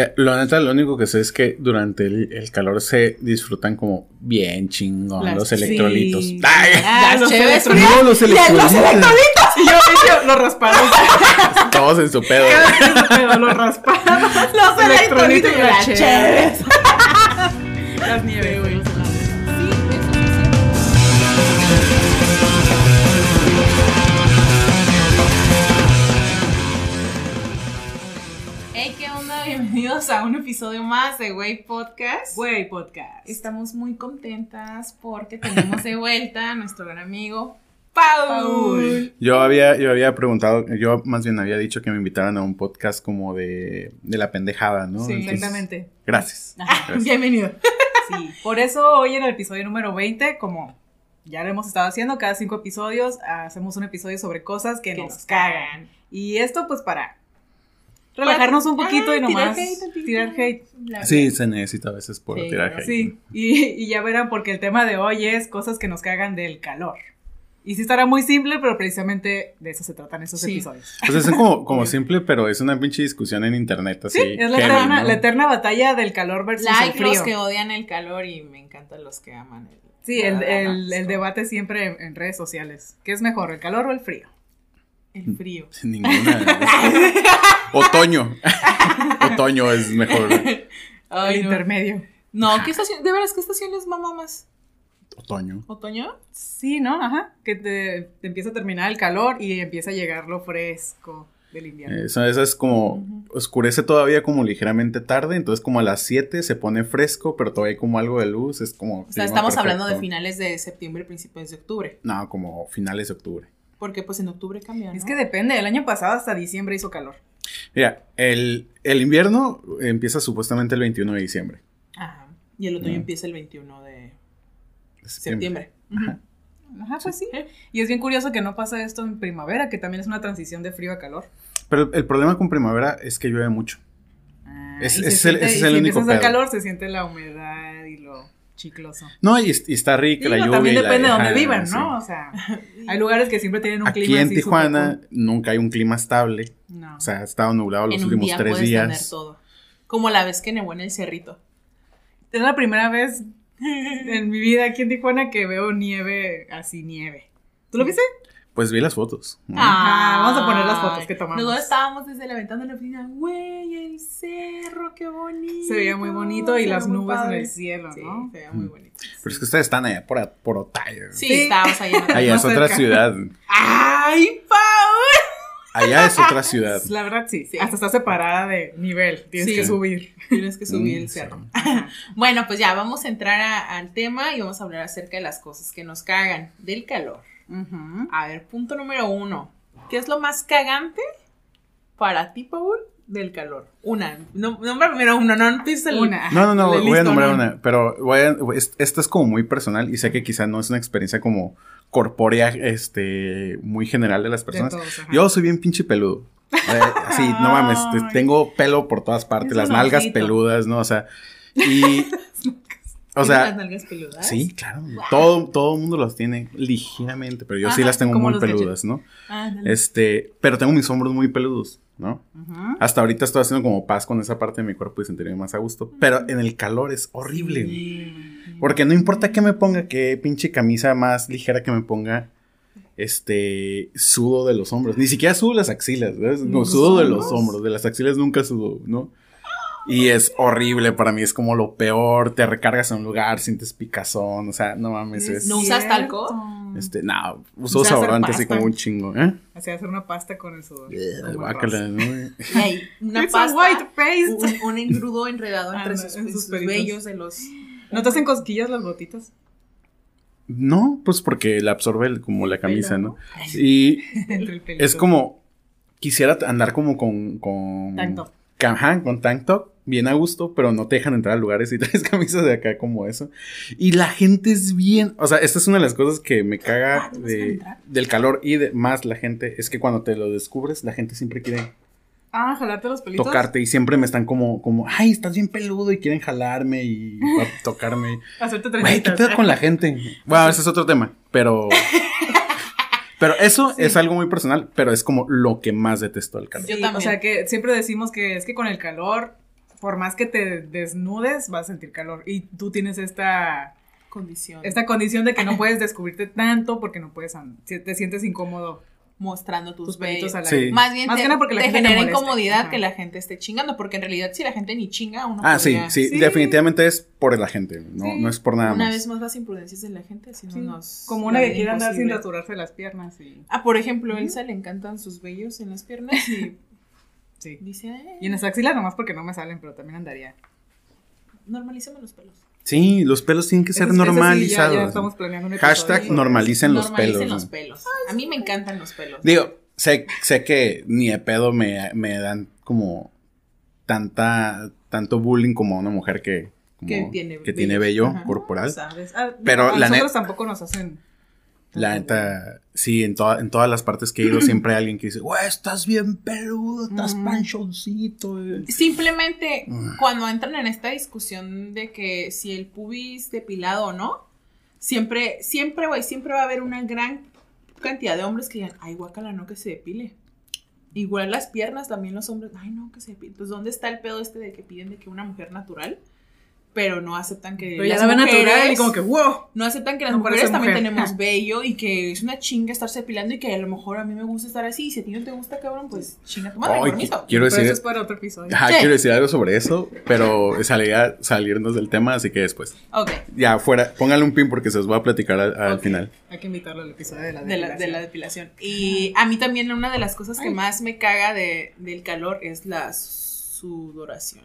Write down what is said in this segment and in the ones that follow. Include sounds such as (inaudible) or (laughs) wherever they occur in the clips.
Eh, lo neta, lo único que sé es que durante el, el calor se disfrutan como bien chingón Las- los electrolitos. sí. ¡Ay! Ah, los electrolitos. No, los electrolitos. Y yo, y yo, los raspados. (laughs) Todos en su pedo. Pero los raspados. Los electrolitos y las. Las nieves, Bienvenidos a un episodio más de Way Podcast. Güey, podcast. Estamos muy contentas porque tenemos de vuelta a nuestro gran amigo Paul. Paul. Yo había, yo había preguntado, yo más bien había dicho que me invitaran a un podcast como de, de la pendejada, ¿no? Sí, Entonces, exactamente. Gracias. Gracias. Bienvenido. Sí, por eso hoy en el episodio número 20, como ya lo hemos estado haciendo, cada cinco episodios hacemos un episodio sobre cosas que, Que nos nos cagan. cagan. Y esto pues para relajarnos un poquito Ah, y nomás tirar hate tirar hate. Sí, se necesita a veces por Sí, tirar hate. Sí, y, y ya verán porque el tema de hoy es cosas que nos cagan del calor. Y sí estará muy simple, pero precisamente de eso se tratan esos Sí. episodios. Pues es como, (laughs) como simple, pero es una pinche discusión en internet así. Sí, es la heavy, eterna, ¿no? la eterna batalla del calor versus el Like frío. los que odian el calor y me encantan los que aman el Sí, el, el- el debate siempre en, en redes sociales. ¿Qué es mejor, el calor o el frío? El frío. Sin Ninguna. (laughs) Otoño. (laughs) Otoño es mejor. el Ay, no. intermedio. No, ¿qué estación? ¿De veras qué estación les mama más? Otoño. ¿Otoño? Sí, ¿no? Ajá. Que te, te empieza a terminar el calor y empieza a llegar lo fresco del invierno. Eso, eso es como, oscurece todavía como ligeramente tarde, entonces como a las 7 se pone fresco, pero todavía hay como algo de luz, es como... O sea, estamos hablando de finales de septiembre, principios de octubre. No, como finales de octubre. Porque pues en octubre cambia, ¿no? Es que depende, el año pasado hasta diciembre hizo calor. Mira, el, el invierno empieza supuestamente el 21 de diciembre. Ajá. Y el otoño Mm. empieza el 21 de de septiembre. Ajá. Ajá, pues sí. Y es bien curioso que no pasa esto en primavera, que también es una transición de frío a calor. Pero el problema con primavera es que llueve mucho. Ah, Es- y se ese es el- siente- ese es y el si único empieza a hacer pedo. calor, se siente la humedad chicloso. No, y, y está rica la lluvia. también depende de donde vivan, sí. ¿no? O sea, (laughs) hay lugares que siempre tienen un Aquí clima en así Tijuana nunca hay un clima estable. No. O sea, ha estado nublado los en un últimos día tres puedes tener días. todo. Como la vez que nevó en el cerrito. Es la primera vez en mi vida aquí en Tijuana que veo nieve así, nieve. ¿Tú lo viste? Pues vi las fotos. ¿no? Ah, vamos a poner las fotos que tomamos. Nosotros estábamos desde la ventana de la oficina. Güey, el cerro, qué bonito. Se veía muy bonito y las nubes en padre. el cielo, Sí, ¿no? se veía muy Mm. bonito. Pero es que ustedes están allá por, por Otay. Sí, Sí. estábamos en otra- Allá es otra ciudad. ¡Ay, Paul! Allá es otra ciudad. La verdad sí, Sí. hasta está separada de nivel, tienes Sí. que subir. Tienes que subir Mm, el cerro. sí. (laughs) Bueno, pues ya vamos a entrar a- al tema y vamos a hablar acerca de las cosas que nos cagan, del calor. A ver, punto número uno. ¿Qué es lo más cagante para ti, Paul, del calor? Una. No, nombra primero uno, no empieces el... Una. No, no, no, voy a nombrar ¿no? una, pero voy a, es- esta es como muy personal y sé que quizá no es una experiencia como corpórea, este, muy general de las De personas. todos. Yo soy bien pinche peludo. Eh, así, no mames, (laughs) tengo pelo por todas partes, Es las nalgas ojito. peludas, ¿no? O sea, y, o ¿Tienes sea, las nalgas peludas? sí, claro, todo, todo el mundo las tiene ligeramente, pero yo sí las tengo muy peludas, ¿no? Ándale. Este, pero tengo mis hombros muy peludos, ¿no? Hasta ahorita estoy haciendo como paz con esa parte de mi cuerpo y sentirme más a gusto. Pero en el calor es horrible. Porque no importa qué me ponga, qué pinche camisa más ligera que me ponga, este, sudo de los hombros. Ni siquiera sudo las axilas, ¿ves? No, ¿Los sudo de los hombros? hombros. De las axilas nunca sudo, ¿no? Y es horrible para mí, es como lo peor. Te recargas en un lugar, sientes picazón, o sea, no mames, es. ¿No usas talco? Este, no, uso desodorante así como un chingo, ¿eh? Así hacer una pasta con el sudor. como el Guácala, rosa. ¿no? Ey, una It's a pasta, white paste. un, un engrudo enredado entre Anda, sus, en sus sus vellos de los... ¿No te hacen cosquillas las gotitas? No, pues porque la absorbe el- como la camisa, ¿no? Y (laughs) Entre el pelito. es como, quisiera andar como con... con Tank top. Ajá, con tank top, bien a gusto, pero no te dejan entrar a lugares y (laughs) traes camisas de acá como eso. Y la gente es bien, o sea, esta es una de las cosas que me caga Ah, del calor y de más la gente, es que cuando te lo descubres, la gente siempre quiere Ah, jalarte los pelitos. tocarte y siempre me están como, como, ay, estás bien peludo y quieren jalarme y a- (laughs) tocarme. Hacerte Güey, ¿qué pedo con la gente? Bueno, ese es otro tema, pero... (laughs) Pero eso Sí. es algo muy personal, pero es como lo que más detesto del calor. Yo también. O sea que siempre decimos que es que con el calor por más que te desnudes, vas a sentir calor. Y tú tienes esta, Condición. esta condición de que no (laughs) puedes descubrirte tanto porque no puedes, te sientes incómodo mostrando tus, tus pelitos al Sí. aire. Más bien Más te, que nada porque la te gente te genera incomodidad Ajá. que la gente esté chingando, porque en realidad si la gente ni chinga, uno Ah, sí, podría- sí, Sí. definitivamente es por la gente, no, Sí. no es por nada Una más. vez más las imprudencias de la gente, si no Sí, nos... Como una que quiere andar sin rasurarse las piernas y... Ah, por ejemplo, a Elsa le encantan sus vellos en las piernas y (laughs) Sí. dice, "Ay, Y en las axilas nomás porque no me salen, pero también andaría. normalízame los pelos. Sí, los pelos tienen que ser sí, ya- normalizados. ya estamos planeando un Hashtag normalicen los Normalicen pelos. los ¿no? pelos. A mí me encantan los pelos. Digo, sé, sé que ni de pedo me, me dan como tanta, tanto bullying como a una mujer que, como- Que tiene que tiene vellos. vello Ajá. corporal. ¿Sabes? Ah, Pero a la nosotros tampoco nos hacen... La neta, sí, en, toda- en todas las partes que he ido (clears throat) siempre hay alguien que dice, güey, estás bien peludo, estás panchoncito. eh". Simplemente Mm. cuando entran en esta discusión de que si el pubis depilado o no, siempre, siempre, güey, siempre va a haber una gran cantidad de hombres que digan, ay, guacala, no que se depile. Igual las piernas, también los hombres, ay, no, que se depile. Pues, ¿dónde está el pedo este de que piden de que una mujer natural, pero no aceptan que Pero ya las la ven natural y mujeres- como que, wow. no aceptan que las No mujeres también mujer. tenemos (laughs) vello y que es una chinga estarse depilando y que a lo mejor a mí me gusta estar así y si a ti no te gusta, cabrón, pues chinga tu madre, permiso. qui- quiero Pero decir, eso es para otro episodio. ajá, Sí. quiero decir algo sobre eso, pero salía salirnos del tema, así que después. Ok, Ya, fuera, póngale un pin porque se os va a platicar al, final. Hay que invitarlo al episodio de la de la, de la depilación. depilación. Y a mí también una de las cosas que Ay. más me caga de, del calor es la sudoración.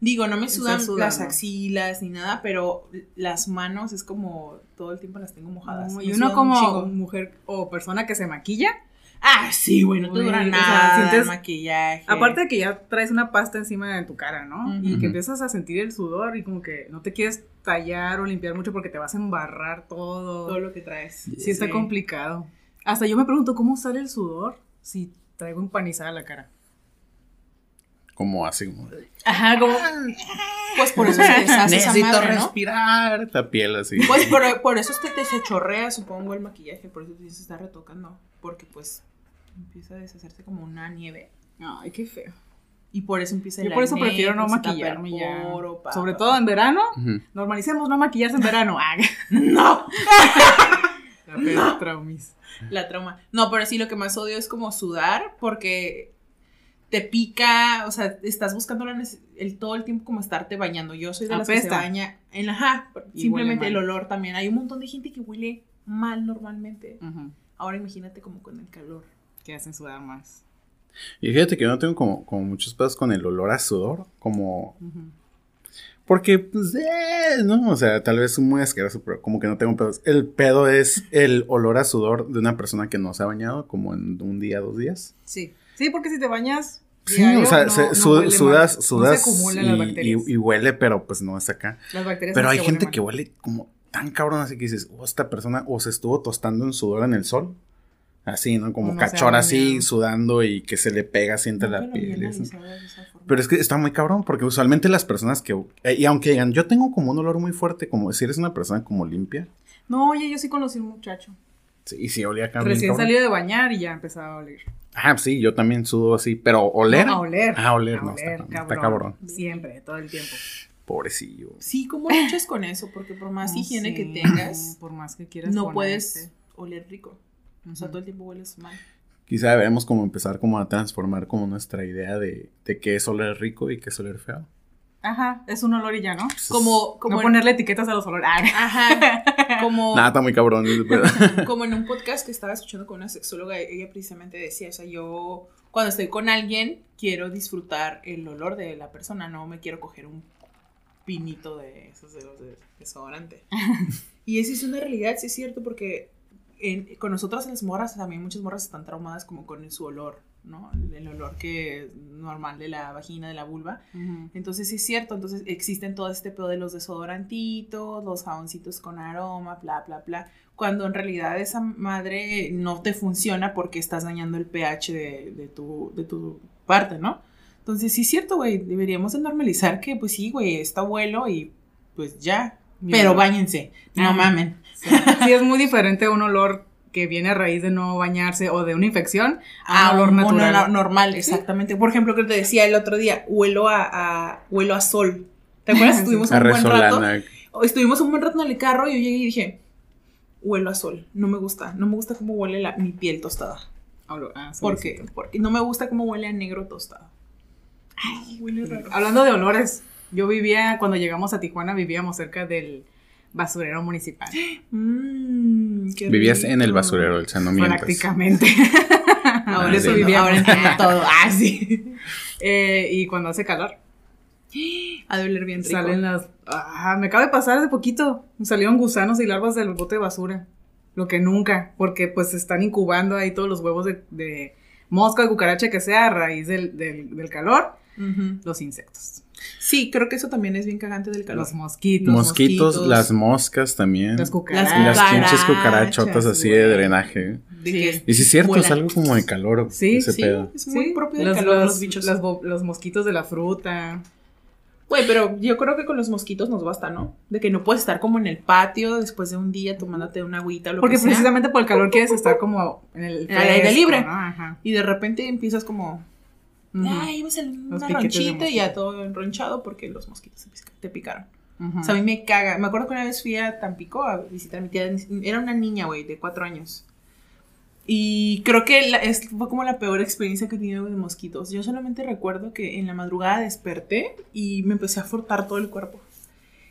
Digo, no me sudan las axilas ni nada, pero las manos es como todo el tiempo las tengo mojadas. No, y uno un como mujer o persona que se maquilla, Ah, sí, güey, no te dura o sea, nada el sientes- maquillaje. aparte de que ya traes una pasta encima de tu cara, ¿no? Y que empiezas a sentir el sudor y como que no te quieres tallar o limpiar mucho porque te vas a embarrar todo. todo lo que traes. Sí, está complicado. Hasta yo me pregunto cómo sale el sudor si traigo empanizada la cara. Como así. como, Ajá, como... Pues por eso se deshace esa Necesito madre, ¿no? respirar. La piel así. Pues por, por eso es que te se chorrea, supongo, el maquillaje, por eso se está retocando, porque pues empieza a deshacerse como una nieve Ay, qué feo. y por eso empieza el Yo por eso prefiero no maquillarme ya. Sobre todo en verano. Normalicemos no maquillarse en verano. Ah, (laughs) No, (laughs) la peor traumis. la trauma. No, pero sí lo que más odio es como sudar porque te pica, o sea, estás buscando la nece- el todo el tiempo como estarte bañando. Yo soy de las que se baña en la ajá, simplemente el olor también. Hay un montón de gente que huele mal normalmente. Ahora imagínate como con el calor. Que hacen sudar más. Y fíjate que yo no tengo como, como muchos pedos con el olor a sudor. Como. Porque, pues, eh, no, o sea, tal vez es muy asqueroso, pero como que no tengo pedos. El pedo es el olor a sudor de una persona que no se ha bañado, como en un día, dos días. Sí. Sí, porque si te bañas. Sí, diario, o sea, no- se- no su- huele sudas, mal. sudas No se acumulan las y, bacterias. y- y huele, pero pues no es acá. las bacterias Pero hay gente que huele como tan cabrón, así que dices, oh, esta persona o se estuvo tostando en sudor en el sol. Así, ¿no? Como no cachora así, sudando y que se le pega así entre la piel. y. Pero es que está muy cabrón, porque usualmente las personas que. eh, y aunque digan, yo tengo como un olor muy fuerte, como si eres una persona como limpia. No, oye, yo sí conocí un muchacho. Sí, y sí, olía cabrón. Recién salió de bañar y ya empezaba a oler. Ah, sí, yo también sudo así, pero oler. No, a oler. Ah, oler, A no, oler, está, está cabrón. Siempre, todo el tiempo. Pobrecillo. Sí, ¿cómo (laughs) luchas con eso? Porque por más No higiene que tengas, (clears throat) Por más que quieras. no ponerte. puedes oler rico. O sea, todo el tiempo hueles mal. Quizá debemos como empezar como a transformar como nuestra idea de, de qué es oler rico y qué es oler feo. Ajá, es un olor y ya, ¿no? Pues, Como, como no en- ponerle etiquetas a los olores. Ah, Ajá, (laughs) como, Nada, está muy cabrón. (laughs) como en un podcast que estaba escuchando con una sexóloga, ella precisamente decía, o sea, yo cuando estoy con alguien quiero disfrutar el olor de la persona, no me quiero coger un pinito de esos de los de desodorante. (laughs) y eso es una realidad, sí es cierto, porque en- con nosotras las morras, también muchas morras están traumadas como con su olor, ¿no? El olor que es normal de la vagina, de la vulva. Entonces sí es cierto, entonces existen todo este pedo de los desodorantitos, los jaboncitos con aroma, bla, bla, bla, cuando en realidad esa madre no te funciona porque estás dañando el pH de, de tu, de tu parte, ¿no? Entonces sí es cierto, güey, deberíamos de normalizar que pues sí, güey, está abuelo y pues ya, Mira. pero bañense, no Ah. mamen. Sí. Sí, es muy diferente un olor que viene a raíz de no bañarse o de una infección a a un olor un natural. normal, exactamente. Por ejemplo, que te decía el otro día, huelo a, a- huelo a sol. ¿Te acuerdas? (laughs) Estuvimos A un buen rato. Estuvimos un buen rato en el carro y yo llegué y dije, huelo a sol. No me gusta. No me gusta cómo huele la- mi piel tostada. Ah, sí, ¿Por sí. qué? Porque no me gusta cómo huele a negro tostado. Ay, huele raro. Hablando de olores, yo vivía, cuando llegamos a Tijuana, vivíamos cerca del basurero municipal. Mm, qué Vivías en el basurero, el no mientas. Prácticamente. (laughs) Ahora Ah, eso vivía, ahora entiendo todo. (laughs) Ah, sí. Eh, y cuando hace calor, Ha de oler bien rico. salen las. Ah, me acaba de pasar de poquito. Salieron gusanos y larvas del bote de basura. Lo que nunca, porque pues se están incubando ahí todos los huevos de, de mosca, de cucaracha que sea a raíz del, del- del calor, los insectos. Sí, creo que eso también es bien cagante del calor. Los mosquitos, Mosquitos, mosquitos. las moscas también. las Y cucarachas. las pinches cucarachotas así de drenaje. De Sí. Y sí es cierto, es vuelan. algo como de calor. Sí, ese Sí, pedo. es muy Sí, propio del los, calor los- los bichos. las bo- los mosquitos de la fruta. Güey, pero yo creo que con los mosquitos nos basta, ¿no? De que no puedes estar como en el patio después de un día tomándote una agüita o lo Porque que sea. precisamente por el calor quieres estar como en el, el aire libre. ¿no? Ajá. Y de repente empiezas como... Ujú. Ay, vas a una ronchita y ya todo enronchado porque los mosquitos te pica- te picaron. Ujú. O sea, a mí me caga. Me acuerdo que una vez fui a Tampico a visitar a mi tía. Era una niña, güey, de cuatro años. Y creo que la- es, fue como la peor experiencia que he tenido de mosquitos. Yo solamente recuerdo que en la madrugada desperté y me empecé a frotar todo el cuerpo.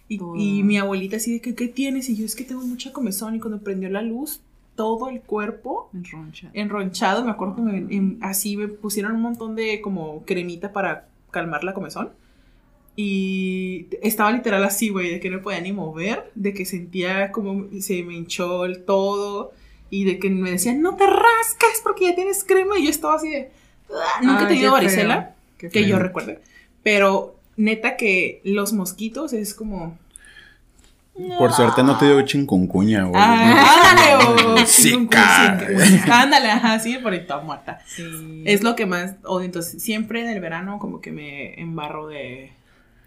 Y, Todo. y mi abuelita así de que, ¿qué tienes? Y yo es que tengo mucha comezón. Y cuando prendió la luz, todo el cuerpo Enroncha. enronchado. Me acuerdo que me- em- así me pusieron un montón de como cremita para calmar la comezón. Y estaba literal así, güey, de que no podía ni mover, de que sentía como se me hinchó el todo y de que me decían, no te rascas porque ya tienes crema. Y yo estaba así de, "Ah". nunca he tenido varicela, que yo recuerde. Pero neta que los mosquitos es como... Por suerte no te dio chikungunya, güey. Ah, ándale, (laughs) o Zika. Ándale, ajá, sí, por ahí toda muerta. Sí. Es lo que más odio. Entonces, siempre en el verano como que me embarro de,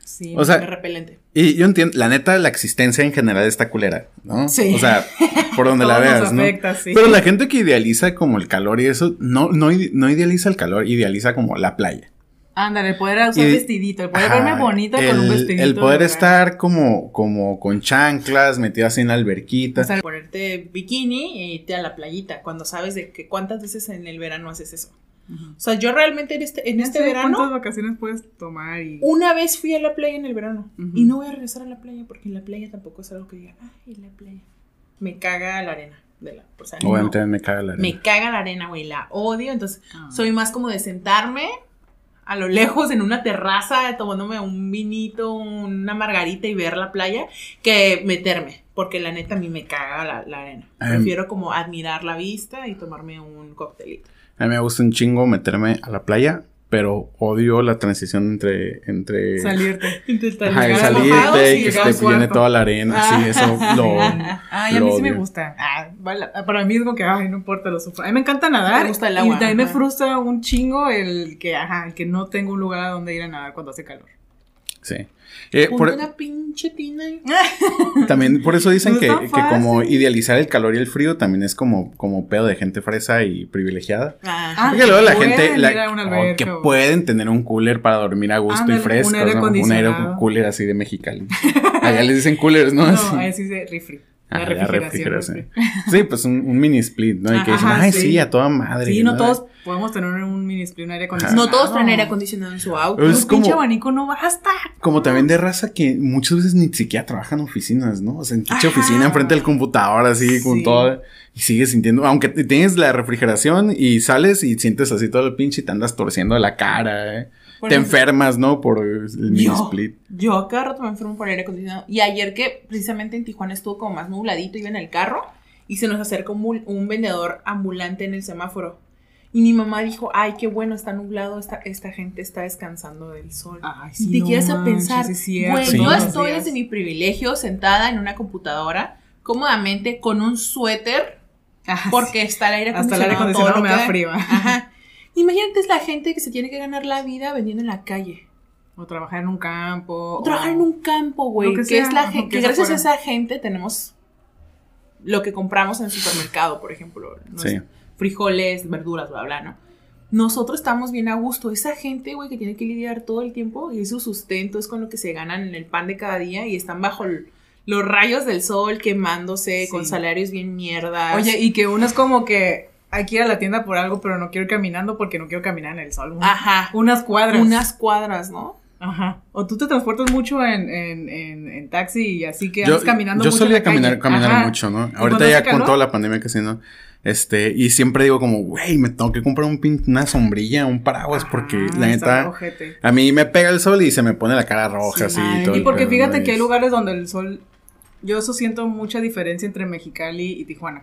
Sí. O sea, repelente. Y yo entiendo, la neta, la existencia en general está culera, ¿no? Sí. O sea, por donde la (laughs) nos veas, ¿no? sí. Pero la gente que idealiza como el calor y eso, no, no, no idealiza el calor, idealiza como la playa. Ándale, el poder usar Y- vestidito, el poder Ajá, verme bonita el, con un vestidito. El poder de estar como, como con chanclas, metida así en la alberquita. O sea, ponerte bikini e irte a la playita cuando sabes de que cuántas veces en el verano haces eso. Ujú. O sea, yo realmente en este, en este sé verano, ¿Cuántas vacaciones puedes tomar? Y... una vez fui a la playa en el verano Ujú. y no voy a regresar a la playa porque en la playa tampoco es algo que diga, ay, la playa. Me caga la arena de la, o sea, no. Obviamente me caga la arena. Me caga la arena, güey, la odio, entonces Ah. soy más como de sentarme a lo lejos en una terraza tomándome un vinito, una margarita y ver la playa que meterme, porque la neta a mí me caga la, la arena. Prefiero como admirar la vista y tomarme un coctelito. A mí me gusta un chingo meterme a la playa, pero odio la transición entre... entre Salirte. Intentar Ajá, llegar salirte y que llegar se al te viene cuarto. toda la arena, sí, eso (laughs) lo... Ay, a mí sí me gusta. Ah, vale, para mí es como que, ay, no importa, lo sufro. A mí me encanta nadar. Me gusta el agua, Y también me frustra un chingo el que, ajá, el que no tengo un lugar a donde ir a nadar cuando hace calor. Sí. Eh, Ponte por- una pinche tina. (laughs) también por eso dicen No que, que como idealizar el calor y el frío también es como, como pedo de gente fresa y privilegiada. Ajá. Ah, Porque luego la gente la- oh, que pueden tener un cooler para dormir a gusto Ándale, y fresco, un aire ¿no? un aire cooler así de mexicali. (laughs) Allá les dicen coolers, ¿no? No, Así. ahí sí se refri. La la refrigeración. Sí, pues un, un mini split, ¿no? Y que dicen, ay, sí. sí, a toda madre. Sí, no todos podemos tener un mini split, un aire acondicionado. No todos traen aire acondicionado en su auto. Es Un pinche como- abanico no basta. Como también de raza que muchas veces ni siquiera trabajan en oficinas, ¿no? O sea, en pinche oficina enfrente del computador, así, con todo. Y sigues sintiendo, aunque tienes la refrigeración y sales y sientes así todo el pinche y te andas torciendo la cara, ¿eh? Por te ejemplo, enfermas, ¿no? Por el mini Yo, split. yo cada rato me enfermo por aire acondicionado. Y ayer que precisamente en Tijuana estuvo como más nubladito, iba en el carro y se nos acerca un, un vendedor ambulante en el semáforo. Y mi mamá dijo, ay, qué bueno, está nublado, esta, esta gente está descansando del sol. Ay, y te no quieres a pensar, sí güey, Sí. yo estoy desde mi privilegio sentada en una computadora, cómodamente, con un suéter, Ajá, porque está el aire Hasta el acondicionado. aire todo acondicionado lo me da. frío. Ajá. Imagínate es la gente que se tiene que ganar la vida vendiendo en la calle. O trabajar en un campo. O trabajar en un campo, güey. Que, que sea, es la gente, que que gracias a afuera. esa gente tenemos lo que compramos en el supermercado, por ejemplo. ¿no? Sí. Frijoles, verduras, bla, bla, ¿no? Nosotros estamos bien a gusto. Esa gente, güey, que tiene que lidiar todo el tiempo y es su sustento, es con lo que se ganan en el pan de cada día y están bajo el- los rayos del sol quemándose Sí. con salarios bien mierdas. Oye, y que uno es como que hay que ir a la tienda por algo, pero no quiero ir caminando porque no quiero caminar en el sol. Un- Ajá. Unas cuadras. Unas cuadras, ¿no? Ajá. O tú te transportas mucho en, en, en, en taxi y así que Yo, andas caminando yo mucho en solía la calle. caminar, caminar Ajá. mucho, ¿no? ¿Y Ahorita ya con toda la pandemia casi no. Este, y siempre digo como, güey, me tengo que comprar un pin- una sombrilla, un paraguas, porque Ajá, la neta, a mí me pega el sol y se me pone la cara roja, Sí, así. ay, todo Y porque fíjate que hay Y- lugares donde el sol, yo eso siento mucha diferencia entre Mexicali y Tijuana.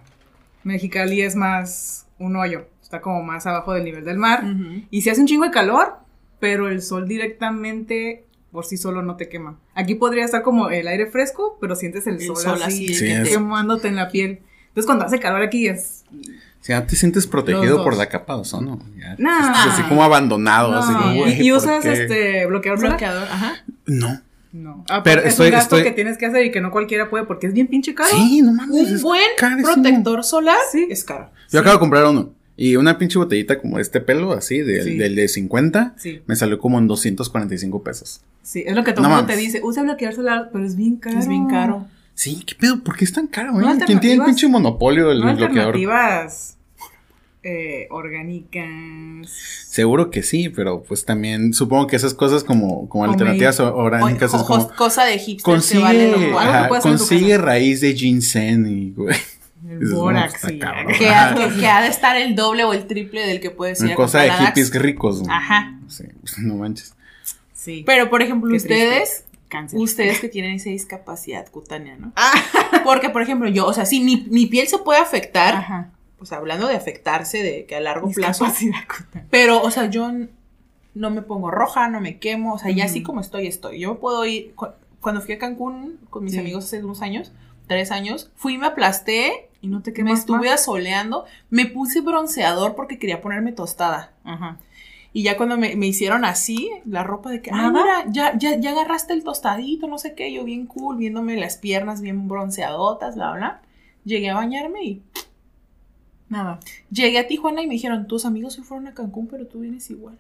Mexicali es más un hoyo, está como más abajo del nivel del mar. Y se hace un chingo de calor, pero el sol directamente por sí solo no te quema. Aquí podría estar como el aire fresco, pero sientes el, El sol, sol así, así, Sí, que es- te- quemándote en la piel. Entonces cuando hace calor aquí es... Si ya te sientes protegido por la capa de ozono. Ya, Nah. así como abandonado, así No. como, y, y ¿por usas este bloqueador. Bloqueador, ajá. No. No. Ah, Pero pero es estoy- un gasto estoy- que tienes que hacer y que no cualquiera puede porque es bien pinche caro. Sí, no mames. Un buen carísimo. protector solar Sí. es caro. Yo acabo de comprar uno. Y una pinche botellita como este pelo, así, del, Sí. del de 50, Sí. me salió como en 245 pesos. Sí, es lo que todo No el mundo te dice. Usa bloqueador solar, pero es bien caro. Es bien caro. Sí, ¿qué pedo? ¿Por qué es tan caro, No güey? ¿Quién tiene el pinche monopolio del No bloqueador? alternativas eh, orgánicas. Seguro que sí, pero pues también supongo que esas cosas como, como alternativas o- Oye, orgánicas es como... cosa de hipster Consigue, que vale ajá, consigue raíz de ginseng y, güey, El no, bórax, está sí. que, ha, que- que ha de estar el doble o el triple del que puede ser. una cosa de hippies ricos. güey. Ajá. Sí, (laughs) no manches. Sí. Pero, por ejemplo, Qué ustedes, Cáncer. ustedes que tienen esa discapacidad cutánea, ¿no? Ah. Porque, por ejemplo, yo, o sea, sí, mi, mi piel se puede afectar, Ajá. Pues hablando de afectarse, de que a largo plazo, pero, o sea, yo no me pongo roja, no me quemo, o sea, ya así como estoy, estoy. Yo me puedo ir, cu- cuando fui a Cancún con mis Sí. amigos hace unos años, tres años, fui, me aplasté, Y no te me quemas estuve más. asoleando, me puse bronceador porque quería ponerme tostada. Ajá. Y ya cuando me, me hicieron así, la ropa de que, ah, mira, ya, ya, ya agarraste el tostadito, no sé qué, yo bien cool, viéndome las piernas bien bronceadotas, bla, bla. Llegué a bañarme y Nada. llegué a Tijuana y me dijeron, tus amigos se fueron a Cancún, pero tú vienes igual.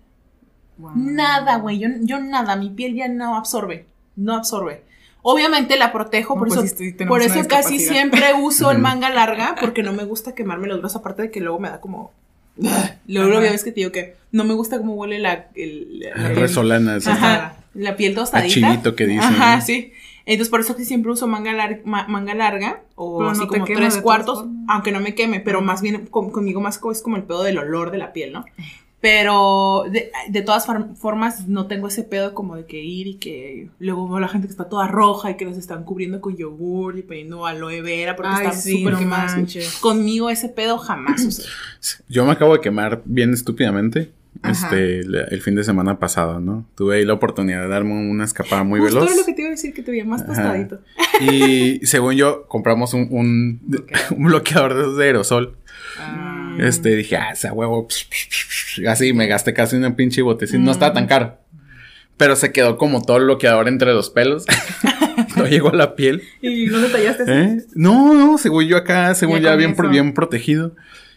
Wow. Nada, güey, yo, yo nada, mi piel ya no absorbe, no absorbe. Obviamente la protejo, No, por pues eso, sí, por eso casi siempre uso el manga larga, porque no me gusta quemarme los brazos, aparte de que luego me da como... (laughs) Luego ya ves que te digo que no me gusta cómo huele la, el- la. Resolana. Ajá, la piel tostadita. chilito que dicen. Ajá, ¿no? sí. Entonces por eso que siempre uso manga, lar- ma- manga larga o Pero así no como tres cuartos, aunque no me queme, pero más bien con- conmigo más es como el pedo del olor de la piel, ¿no? Pero de, de todas formas no tengo ese pedo como de que ir y que luego veo a la gente que está toda roja y que los están cubriendo con yogur y poniendo aloe vera porque Ay, están sí, súper no manches. Conmigo ese pedo jamás. o sea. Yo me acabo de quemar bien estúpidamente. Este, el fin de semana pasado, ¿no? Tuve ahí la oportunidad de darme una escapada muy Justo veloz. lo que te iba a decir que te veía más tostadito. Y según yo, compramos un, un, (laughs) un bloqueador de, aerosol. Ah. Este, dije, ah, esa huevo. Así, me gasté casi una pinche botecita. No estaba tan caro. Pero se quedó como todo el bloqueador entre los pelos. (laughs) no llegó a la piel. ¿Y no detallaste eso? ¿Eh? No, no, según yo acá, según Ya bien, pro- bien protegido.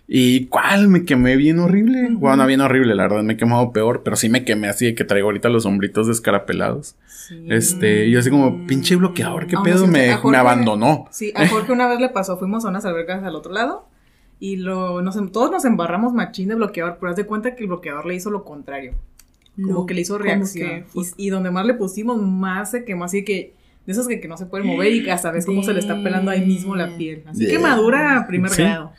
¿Y cuál? Me quemé bien horrible. Ujú. Bueno, no bien horrible, la verdad, me he quemado peor, pero sí me quemé así de que traigo ahorita los hombritos descarapelados. Sí. Este, y yo así como, pinche bloqueador, ¿qué me pedo? Me, me abandonó. Sí, a Jorge una vez le pasó, fuimos a unas albercas al otro lado y lo, nos, em- todos nos embarramos machín de bloqueador, pero haz de cuenta que el bloqueador le hizo lo contrario. Como que le hizo reacción. que Y, y donde más le pusimos, más se quemó. Así que, de esos que, que no se pueden mover y hasta ves cómo se le está pelando ahí mismo la piel. Así Yeah. quemadura a primer Sí. grado.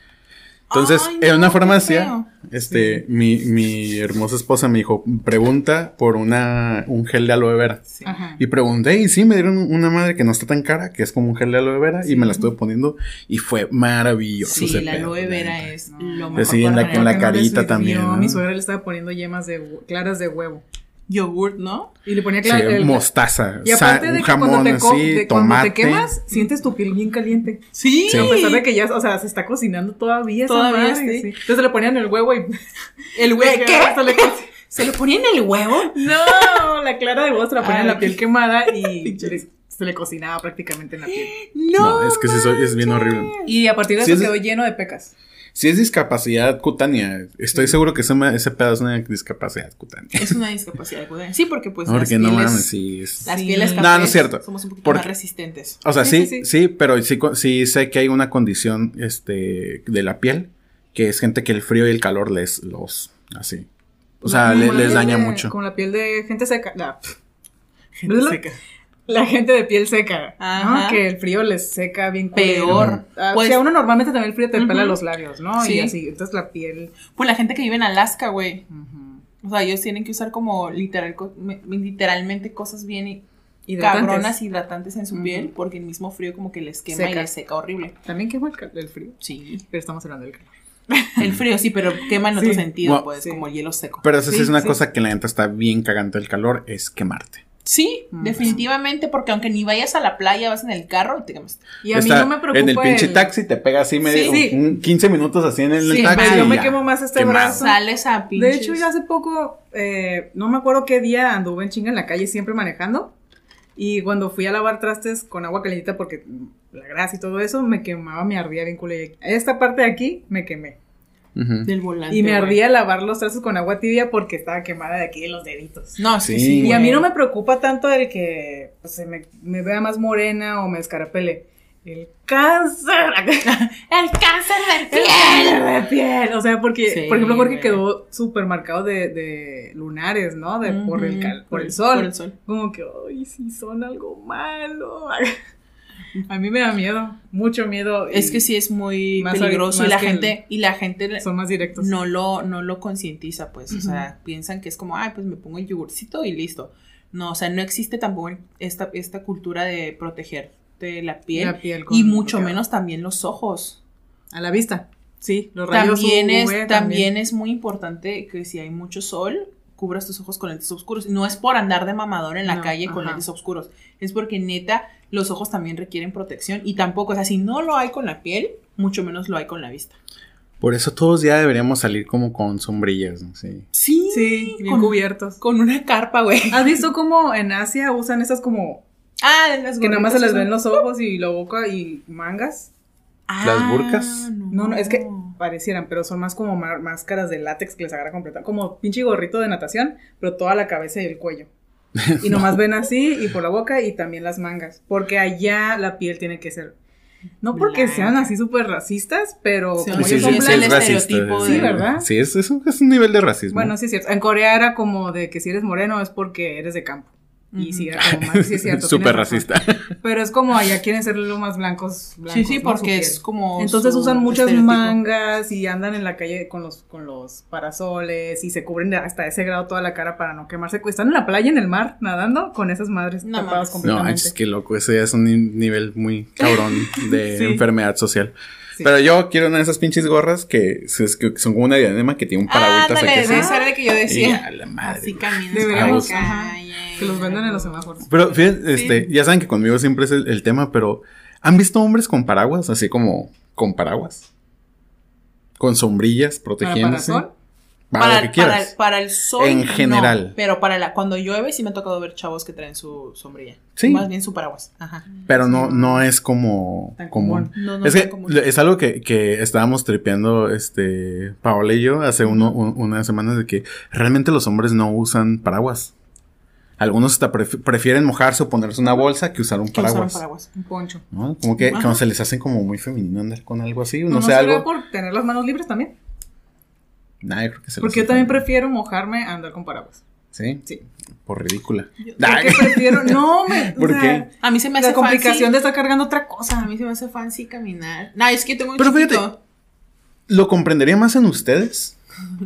Entonces, Ay, en una farmacia, este, mi, mi hermosa esposa me dijo, pregunta por una, un gel de aloe vera. Sí. Y pregunté, y sí, me dieron una madre que no está tan cara, que es como un gel de aloe vera, y me la estuve poniendo, y fue maravilloso. Sí, ese la pedo, aloe vera es lo Pues mejor. sí, en la- en no carita también, ¿no? Mi suegra le estaba poniendo yemas de claras de huevo. Yogurt, ¿no? Y le ponía Sí, clara, el- mostaza, Y aparte de un que cuando jamón te, así, de- cuando tomate. te quemas, sientes tu piel bien caliente. Sí. Sí. A pesar de que ya, o sea, se está cocinando todavía esa Todavía, madre, sí. Entonces le ponían el huevo y... (laughs) El güey, ¿qué? Se le co- (laughs) ¿Se lo ponía en el huevo? No, la clara de huevo se la ponían en Ay, la piel quemada y (laughs) Se le cocinaba prácticamente en la piel. No, es que sí soy- es bien horrible. Y a partir de Sí, eso es- quedó lleno de pecas. Si es discapacidad cutánea, estoy seguro que ese, ese pedo es una discapacidad cutánea. Es una discapacidad. güey. Sí, porque pues Porque las no pieles, mames, sí. es- las Sí. pieles No, no es cierto. somos un poquito Porque- más resistentes. O sea, Sí, sí, sí, sí, sí. pero sí, sé que hay una condición este, de la piel, que es gente que el frío y el calor les los así. O sea, le- les daña de- mucho. Como la piel de gente seca. La, Gente seca. La gente de piel seca. Ajá. ¿no? Que el frío les seca bien Peor. Ah, Pues- sí, a uno normalmente también el frío te pela Ujú. los labios, ¿no? Sí. Y así. Entonces la piel. Pues la gente que vive en Alaska, güey. O sea, ellos tienen que usar como literal, literalmente cosas bien y- hidratantes. cabronas hidratantes en su piel porque el mismo frío como que les quema y les seca horrible. También quema el, cal- el frío. Sí. Pero estamos hablando del calor. El frío sí, pero quema en otro sentido, Bueno, pues, sí. como el hielo seco. Pero eso sí, Sí, es una sí. cosa que la neta está bien cagante el calor, es quemarte. Sí, Mm. definitivamente, porque aunque ni vayas a la playa, vas en el carro y te quemas. Y a mí Está no me preocupa. En el pinche el- taxi te pega así medio, Sí. un 15 minutos así en el Sí, taxi. pero yo me quemo más este brazo. Sales a pinches. De hecho, ya hace poco, eh, no me acuerdo qué día anduve en chinga en la calle siempre manejando. Y cuando fui a lavar trastes con agua calientita porque la grasa y todo eso, me quemaba, me ardía bien culé. Esta parte de aquí me quemé. Del volante. Y me ardía lavar los trastes con agua tibia porque estaba quemada de aquí de los deditos. No, sí, Sí. sí. Y a mí no me preocupa tanto el que pues, se me, me vea más morena o me escarapele. El cáncer. (laughs) El cáncer de El piel. cáncer de piel. O sea, porque, Sí, por ejemplo, Jorge quedó súper marcado de, de lunares, ¿no? De, por, el, cal- por el sol. Por el sol. Como que, ay, si son algo malo. (laughs) A mí me da miedo, mucho miedo. Es que sí es muy Más peligroso y la gente y la gente Son más directos. no lo no lo concientiza, pues, o sea, piensan que es como, ay, pues me pongo el yogurcito y listo. No, o sea, no existe tampoco esta esta cultura de protegerte la piel, La piel y mucho menos también los ojos. A la vista. Sí, los rayos También UV es también es muy importante que si hay mucho sol cubras tus ojos con lentes oscuros. No es por andar de mamador en la No, calle con ajá. lentes oscuros. Es porque neta los ojos también requieren protección y tampoco, o sea, si no lo hay con la piel, mucho menos lo hay con la vista. Por eso todos ya deberíamos salir como con sombrillas, ¿no? Sí. Sí, Sí, bien con, cubiertos. con una carpa, güey. ¿Has visto cómo en Asia usan esas como Ah, las que nada más se les ven los ojos y la boca y mangas? ¿Las burkas? No, no, es que parecieran, pero son más como máscaras de látex que les agarra completa, como pinche gorrito de natación, pero toda la cabeza y el cuello. (laughs) Y nomás ven así y por la boca y también las mangas, porque allá la piel tiene que ser no porque Blanca. sean así súper racistas, pero Sí, como sí, ellos sí, son es blancos- el es racista. estereotipo Sí, ¿verdad? Sí, es, es, un, es un nivel de racismo. Bueno, sí es cierto. En Corea era como de que si eres moreno es porque eres de campo. Y Ujú. sí, era como más, sí es cierto. (laughs) Súper racista. Pero es como allá quieren ser lo más blancos. blancos Sí, sí, porque es como. Entonces usan muchas estereotipo. mangas y andan en la calle con los, con los parasoles y se cubren de hasta ese grado toda la cara para no quemarse. Están en la playa, en el mar, nadando con esas madres No tapadas mames. No, completamente. es que loco, ese ya es un ni- nivel muy cabrón de (laughs) Sí. enfermedad social. Sí. Pero yo quiero una de esas pinches gorras que, son como una diadema que tiene un paragüitas Ándale, aquí. esa era de que yo Y decía. a la madre. Así caminas. Deberíamos. Que los venden en los semáforos. Pero fíjate, este, ya saben que conmigo siempre es el, el tema, pero ¿han visto hombres con paraguas? Así como con paraguas. Con sombrillas ¿Para protegiéndose. parasol? Para, que para, el sol. En no, general. pero para la, cuando llueve sí me ha tocado ver chavos que traen su sombrilla. Sí. Más bien su paraguas. Ajá. Pero no, no es como Tan común. común. No, no es que común. es algo que, que estábamos tripeando este Paola y yo hace uno, un- unas semanas de que realmente los hombres no usan paraguas. Algunos hasta pref- prefieren mojarse o ponerse una bolsa que usar un Que usaron paraguas. paraguas. Un poncho. ¿no? Como que como se les hacen como muy femenino andar con algo así. No, ¿No, sé, algo. por tener las manos libres también? Nah, yo creo que se les Porque yo también prefiero mojarme a andar con paraguas. ¿Sí? Sí. Por ridícula. Yo- prefiero. (laughs) No, me. o ¿Por sea, qué? A mí se me hace La complicación fancy. de estar cargando otra A cosa. mí se me hace fancy caminar. No, es que tengo un Pero chiquito. fíjate. Lo comprendería más en ustedes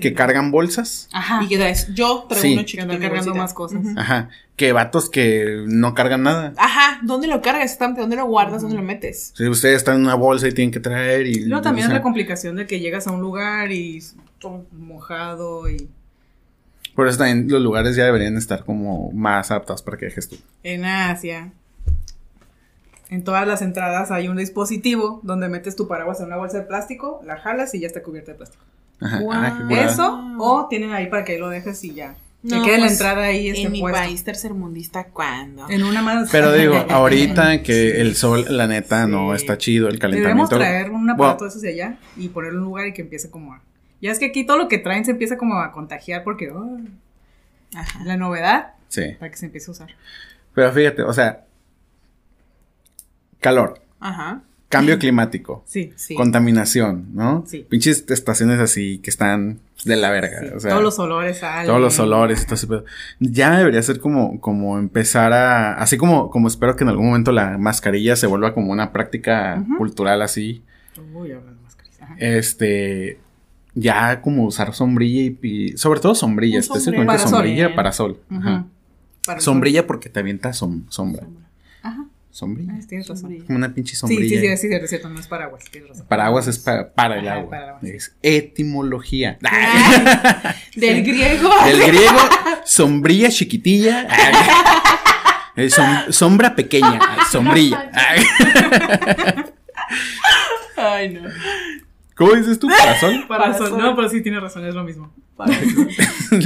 que cargan bolsas. Ajá. ¿Y qué traes? Yo traigo Sí. uno Que chiquito. cargando bolsita. más cosas. Ajá. Que vatos que no cargan nada. Ajá, ¿dónde lo cargas? ¿dónde lo guardas? ¿Dónde lo metes? Si ustedes están en una bolsa y tienen que traer y... Luego también o es la complicación de que llegas a un lugar y todo mojado y Por eso también los lugares ya deberían estar como más adaptados para que dejes tú. en Asia. En todas las entradas hay un dispositivo donde metes tu paraguas en una bolsa de plástico, la jalas y ya está cubierta de plástico. Ajá. Ah. Eso, o tienen ahí para que lo dejes y ya. Me queda en la pues, entrada ahí este En mi puesto. país tercermundista, ¿cuándo? En una más. Pero digo, (laughs) ahorita que el sol, la neta, no está chido, el calentamiento. traer un aparato Bueno, de esos de allá y ponerlo en un lugar y que empiece como a. Ya es que aquí todo lo que traen se empieza como a contagiar porque oh, Ajá. la novedad sí. para que se empiece a usar. Pero fíjate, o sea, calor, Ajá. cambio (laughs) climático, Sí. Sí. contaminación, ¿no? Sí. Pinches estaciones así que están de la verga. sí. o sea, todos los olores salen. todos los olores y todo ese pedo. Ya debería ser como, como empezar a. Así como, como espero que en algún momento la mascarilla se vuelva como una práctica cultural así. Uy, hablan de mascarillas. Este. Ya como usar sombrilla y. y- sobre todo sombrilla, específicamente sombrilla Parasol. para sol. Para Sombrilla porque te avienta som- sombra. sol. Ajá. Sombrilla. Ah, tienes razón. Sombrilla. Como una pinche Sí, sombrilla. sí, sí, sí, es cierto, no es paraguas, tienes razón. Paraguas es para, para el Ajá, agua. para el agua, sí. Es etimología. (laughs) Del griego. Del griego, (laughs) sombrilla chiquitilla. Som- sombra pequeña. Sombrilla. Ay, no. ¿Cómo dices tú? ¿Parasol? (laughs) Parasol. No, pero sí tienes razón, es lo mismo. (laughs) La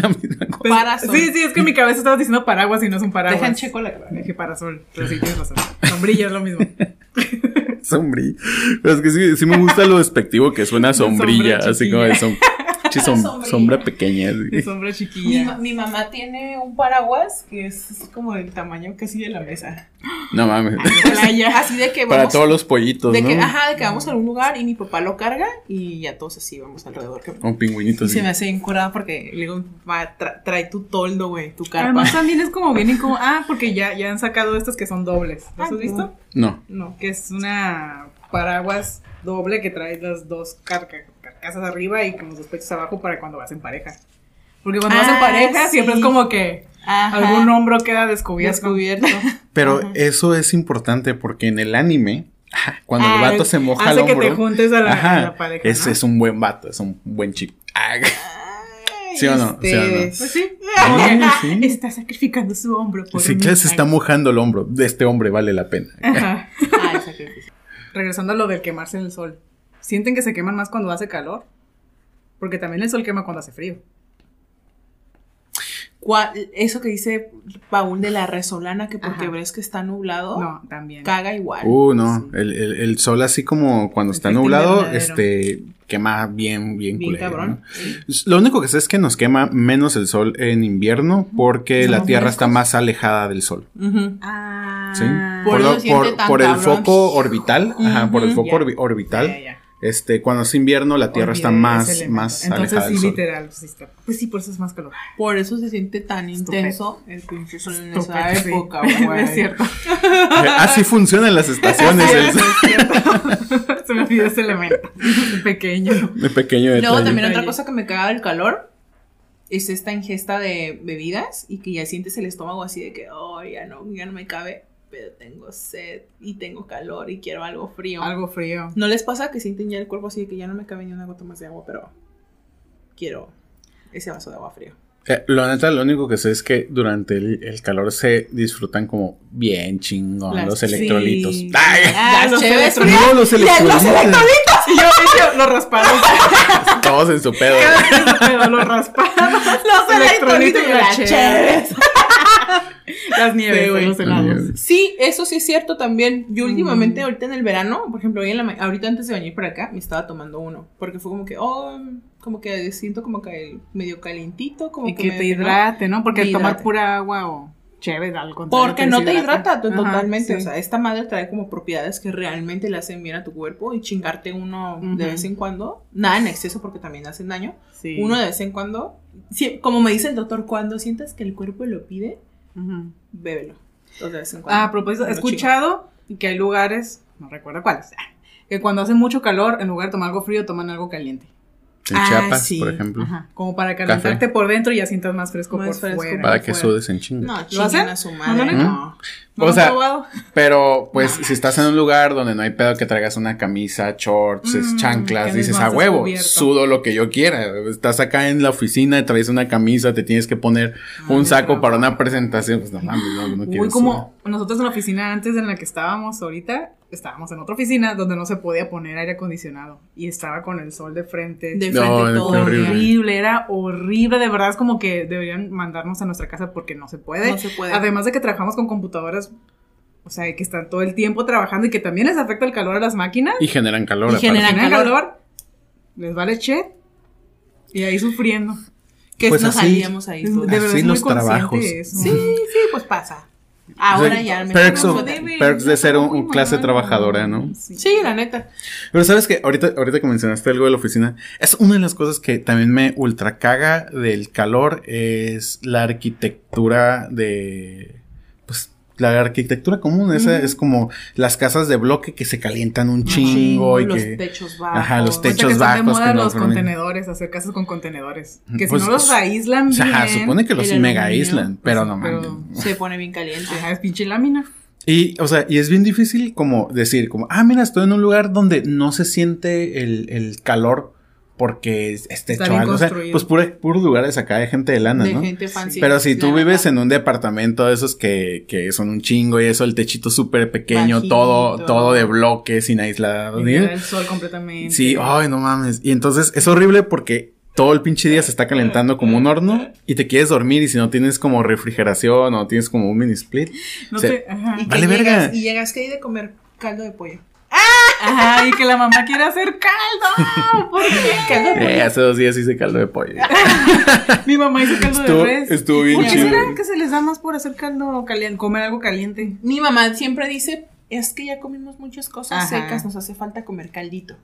misma cosa. Pues, Parasol. Sí, sí, es que en mi cabeza estaba diciendo paraguas y no es un paraguas. Dejan checo la Dije parasol, pero sí tienes razón. Sombrilla es lo mismo. (laughs) Sombrilla. Pero es que sí, sí me gusta lo despectivo que suena sombrilla. sombra así como de som- chi- som- Sombrilla. sombra pequeña. De sombra Mi, chiquilla. ma- mi mamá tiene un paraguas que es como del tamaño casi de la mesa. No mames. Playa. (laughs) Así de que Para vamos. todos los pollitos, de ¿no? que, ajá, de que vamos a algún lugar y mi papá lo carga y ya todos así vamos alrededor. Que, Un pingüinito y así. se me hace bien curada porque le digo, va, tra- trae tu toldo, güey, tu carpa. Además (laughs) también es como bien incómodo. Ah, porque ya, ya han sacado estas que son dobles. ¿Los Ah, has visto? No. No, que es una paraguas doble que trae las dos carca- carcasas arriba y con los dos pechos abajo para cuando vas en pareja. Porque cuando vas en Ah, pareja siempre es como que Ajá. algún hombro queda descubierto. descubierto. (laughs) Pero Ajá. eso es importante porque en el anime, cuando el Ah, vato se moja hace el que hombro. te juntes a la, ajá, a la pareja. ese ¿no? es un buen vato, es un buen chico. Ay, ¿Sí o no? ¿Sí o no? ustedes. Pues sí. Sí, Ah. Está sacrificando su hombro por sí que se está mojando el hombro. De este hombre vale la pena. Ajá. Ay, sacrificio. Regresando a lo del quemarse en el sol. ¿Sienten que se queman más cuando hace calor? Porque también el sol quema cuando hace frío. ¿Cuál- Eso que dice Paul de la resolana, que porque Ajá. ves que está nublado, No, también. caga igual. Uh, no. Sí. El, el- el sol así como cuando está Efecto nublado, este, quema bien, bien, Bien culero, cabrón. ¿no? Lo único que sé es que nos quema menos el sol en invierno porque la Tierra está más alejada del sol. Ah. ¿Sí? Por Por, lo- el foco orbital. Ajá, por el foco orbital. Este, cuando es invierno, la Tierra está más, más Entonces alejada sí, del sol. literal. sí está- Pues sí, por eso es más calor. Por eso se siente tan Estúpido. intenso el pinche sol en esa sí. época, (laughs) güey. es cierto. Eh, Así funcionan las estaciones. Es cierto. (laughs) Se me olvidó ese elemento. Pequeño. de pequeño Luego detalle. también otra cosa que me caga del calor es esta ingesta de bebidas y que ya sientes el estómago así de que, oh, ya no, ya no me cabe, pero tengo sed y tengo calor y quiero algo frío. Algo frío. ¿No les pasa que sienten ya el cuerpo así de que ya no me cabe ni una gota más de agua, pero quiero ese vaso de agua frío? Eh, lo neta, lo único que sé es que durante el, el calor se disfrutan como bien chingón Las- los electrolitos. sí. ¡Ay! Ah, los chéves, electrolitos. No, los electrolitos. Y yo, y yo, lo rasparon. Todos en su pedo. Pero lo rasparon. Los electrolitos y la las chéves. (laughs) Las nieves, Sí, güey. los helados. Sí, eso sí es cierto también. Yo últimamente, Mm. ahorita en el verano, por ejemplo, hoy en la ma- ahorita antes de venir para acá, me estaba tomando uno. Porque fue como que, oh, como que siento como que medio calientito, como Y que, que te hidrate, ¿no? Porque tomar pura agua o chévere, al contrario. Porque no te hidrata Ajá, totalmente. sí. O sea, esta madre trae como propiedades que realmente le hacen bien a tu cuerpo y chingarte uno de vez en cuando. Nada en exceso porque también hacen daño. Sí. Uno de vez en cuando. Como me dice el doctor, cuando sientas que el cuerpo lo pide, Bébelo. Dos de vez en cuando. Ah, a propósito, he escuchado que hay lugares, no recuerdo cuáles, (laughs) que cuando hace mucho calor, en lugar de tomar algo frío, toman algo caliente. En Ah, Chiapas, sí. por ejemplo. Ajá. Como para calentarte por dentro y ya sientas más fresco Más por fresco fuera. Para que fuera. sudes en chinga. No, ¿Lo hacen? a su ¿No madre. han hecho? no. ¿No O sea, probado? Pero, pues, si estás en un lugar donde no hay pedo que traigas una camisa, shorts, Mm, chanclas, no dices, a huevo, descubierto". sudo lo que yo quiera. Estás acá en la oficina, traes una camisa, te tienes que poner un saco para una presentación. Pues no mames, no, no Uy, como nosotros en la oficina antes en la que estábamos ahorita, estábamos en otra oficina donde no se podía poner aire acondicionado y estaba con el sol de frente. De No, frente qué todo. horrible. horrible, era horrible, de verdad es como que deberían mandarnos a nuestra casa porque no se puede. No se puede. Además de que trabajamos con computadoras, o sea, que están todo el tiempo trabajando y que también les afecta el calor a las máquinas. Y generan calor. Y generan- calor. calor, les vale che y ahí sufriendo. Que Pues nos así- salíamos ahí De todos. verdad Así es muy los trabajos. de eso. Sí, sí, pues pasa. Ahora ya me perks, of- perks de ser un, clase trabajadora, ¿no? Sí. Sí, la neta. Pero sabes que ahorita, ahorita que mencionaste algo de la oficina, es una de las cosas que también me ultra caga del calor, es la arquitectura de, la arquitectura común, esa es como las casas de bloque que se calientan un chingo y los que... techos bajos. Ajá, los O sea, techos que están de bajos moda que los permiten. contenedores, hacer casas con contenedores. Que Pues, si no los aíslan O sea, bien. ajá, supone que los mega aíslan, pero sí, no pero- mames. Se pone bien caliente. Ajá, es pinche lámina. Y, o sea, y es bien difícil como decir, como, ah, mira, estoy en un lugar donde no se siente el, el calor porque Está hecho algo. O sea, pues puro- puros lugares acá de gente de lana, de ¿no? gente fancy. Pero si tú La vives en un departamento de esos que, que son un chingo y eso, el techito súper pequeño, Bajito. todo, todo de bloque, sin aislado. Y ¿sí? el sol completamente. Sí, ay, no mames. Y entonces es horrible porque todo el pinche día se está calentando como un horno y te quieres dormir y si no tienes como refrigeración o tienes como un mini split. No se- te- ajá. Y Vale, llegas, verga. Y llegas que hay de comer caldo de pollo. Ajá, y que la mamá quiere hacer caldo. (laughs) ¿Por qué? Caldo de pollo. Eh, hace dos días hice caldo de pollo. (laughs) Mi mamá hizo caldo Estuvo, de res. estuvo bien ¿Por qué chido. será que se les da más por hacer caldo caliente, comer algo caliente? Mi mamá siempre dice, es que ya comimos muchas cosas Ajá. secas, nos hace falta comer caldito.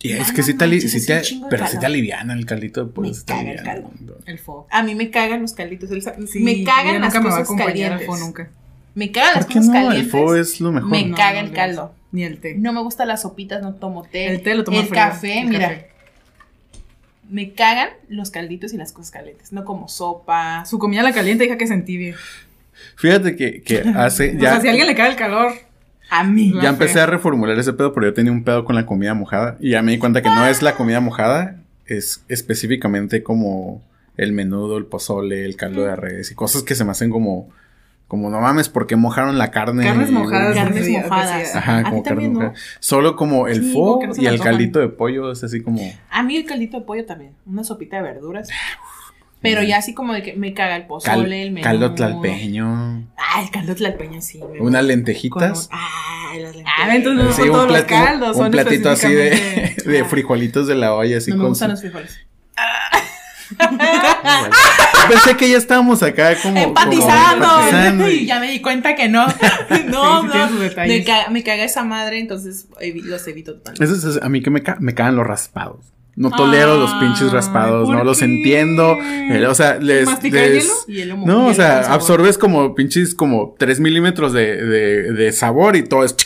Y es Ah, que no sí te, manches, sí te- pero sí te aliviana el caldito de pollo. Me caga el aliviana. El fo. A mí me cagan los calditos. el Sí, me cagan las nunca me va a cosas calientes. fo nunca. Me cagan las ¿Por qué cosas no? El fo es lo mejor. Me No, caga no, el caldo. Ni el té. No me gustan las sopitas, no tomo té. El té lo tomo El frío, café, el mira. café. Me cagan los calditos y las cosas calientes. No como sopa. Su comida la caliente deja que se entibie. Fíjate que, que (laughs) hace. o Ya, sea, si a alguien le cae el calor. A mí. Ya empecé fea. a reformular ese pedo, pero yo tenía un pedo con la comida mojada. Y ya me di cuenta que no es la comida mojada, es específicamente como el menudo, el pozole, el caldo de res y cosas que se me hacen como. Como no mames, porque mojaron la carne? Carnes mojadas. Carnes mojadas. Ajá, ¿A como ti carne también, no? mojada. Solo como el Sí, fo no y me el caldito de pollo es así como. A mí el caldito de pollo también. Una sopita de verduras. (sighs) Pero ya así como de que me caga el cal- pozole, el menudo. caldo tlalpeño. Ah, el caldo tlalpeño sí. me Unas. Con lentejitas. Ah, las lentejas. Ah, entonces no Sí, son un, todos los caldos. un son platito así de, (laughs) de Ah. frijolitos de la olla, así No me con gustan su- los frijoles. Yo Pensé que ya estábamos acá como. como empatizando. Y ya me di cuenta que no. no, sí no. Me caga, me caga esa madre, entonces los evito totalmente. Eso es- es- a mí que me, ca- me cagan los raspados. No tolero los pinches raspados, ¿por no los entiendo. Eh, o sea, les. ¿Masticar les- hielo? No, o sea, absorbes como pinches como 3 milímetros de, de, de sabor y todo es.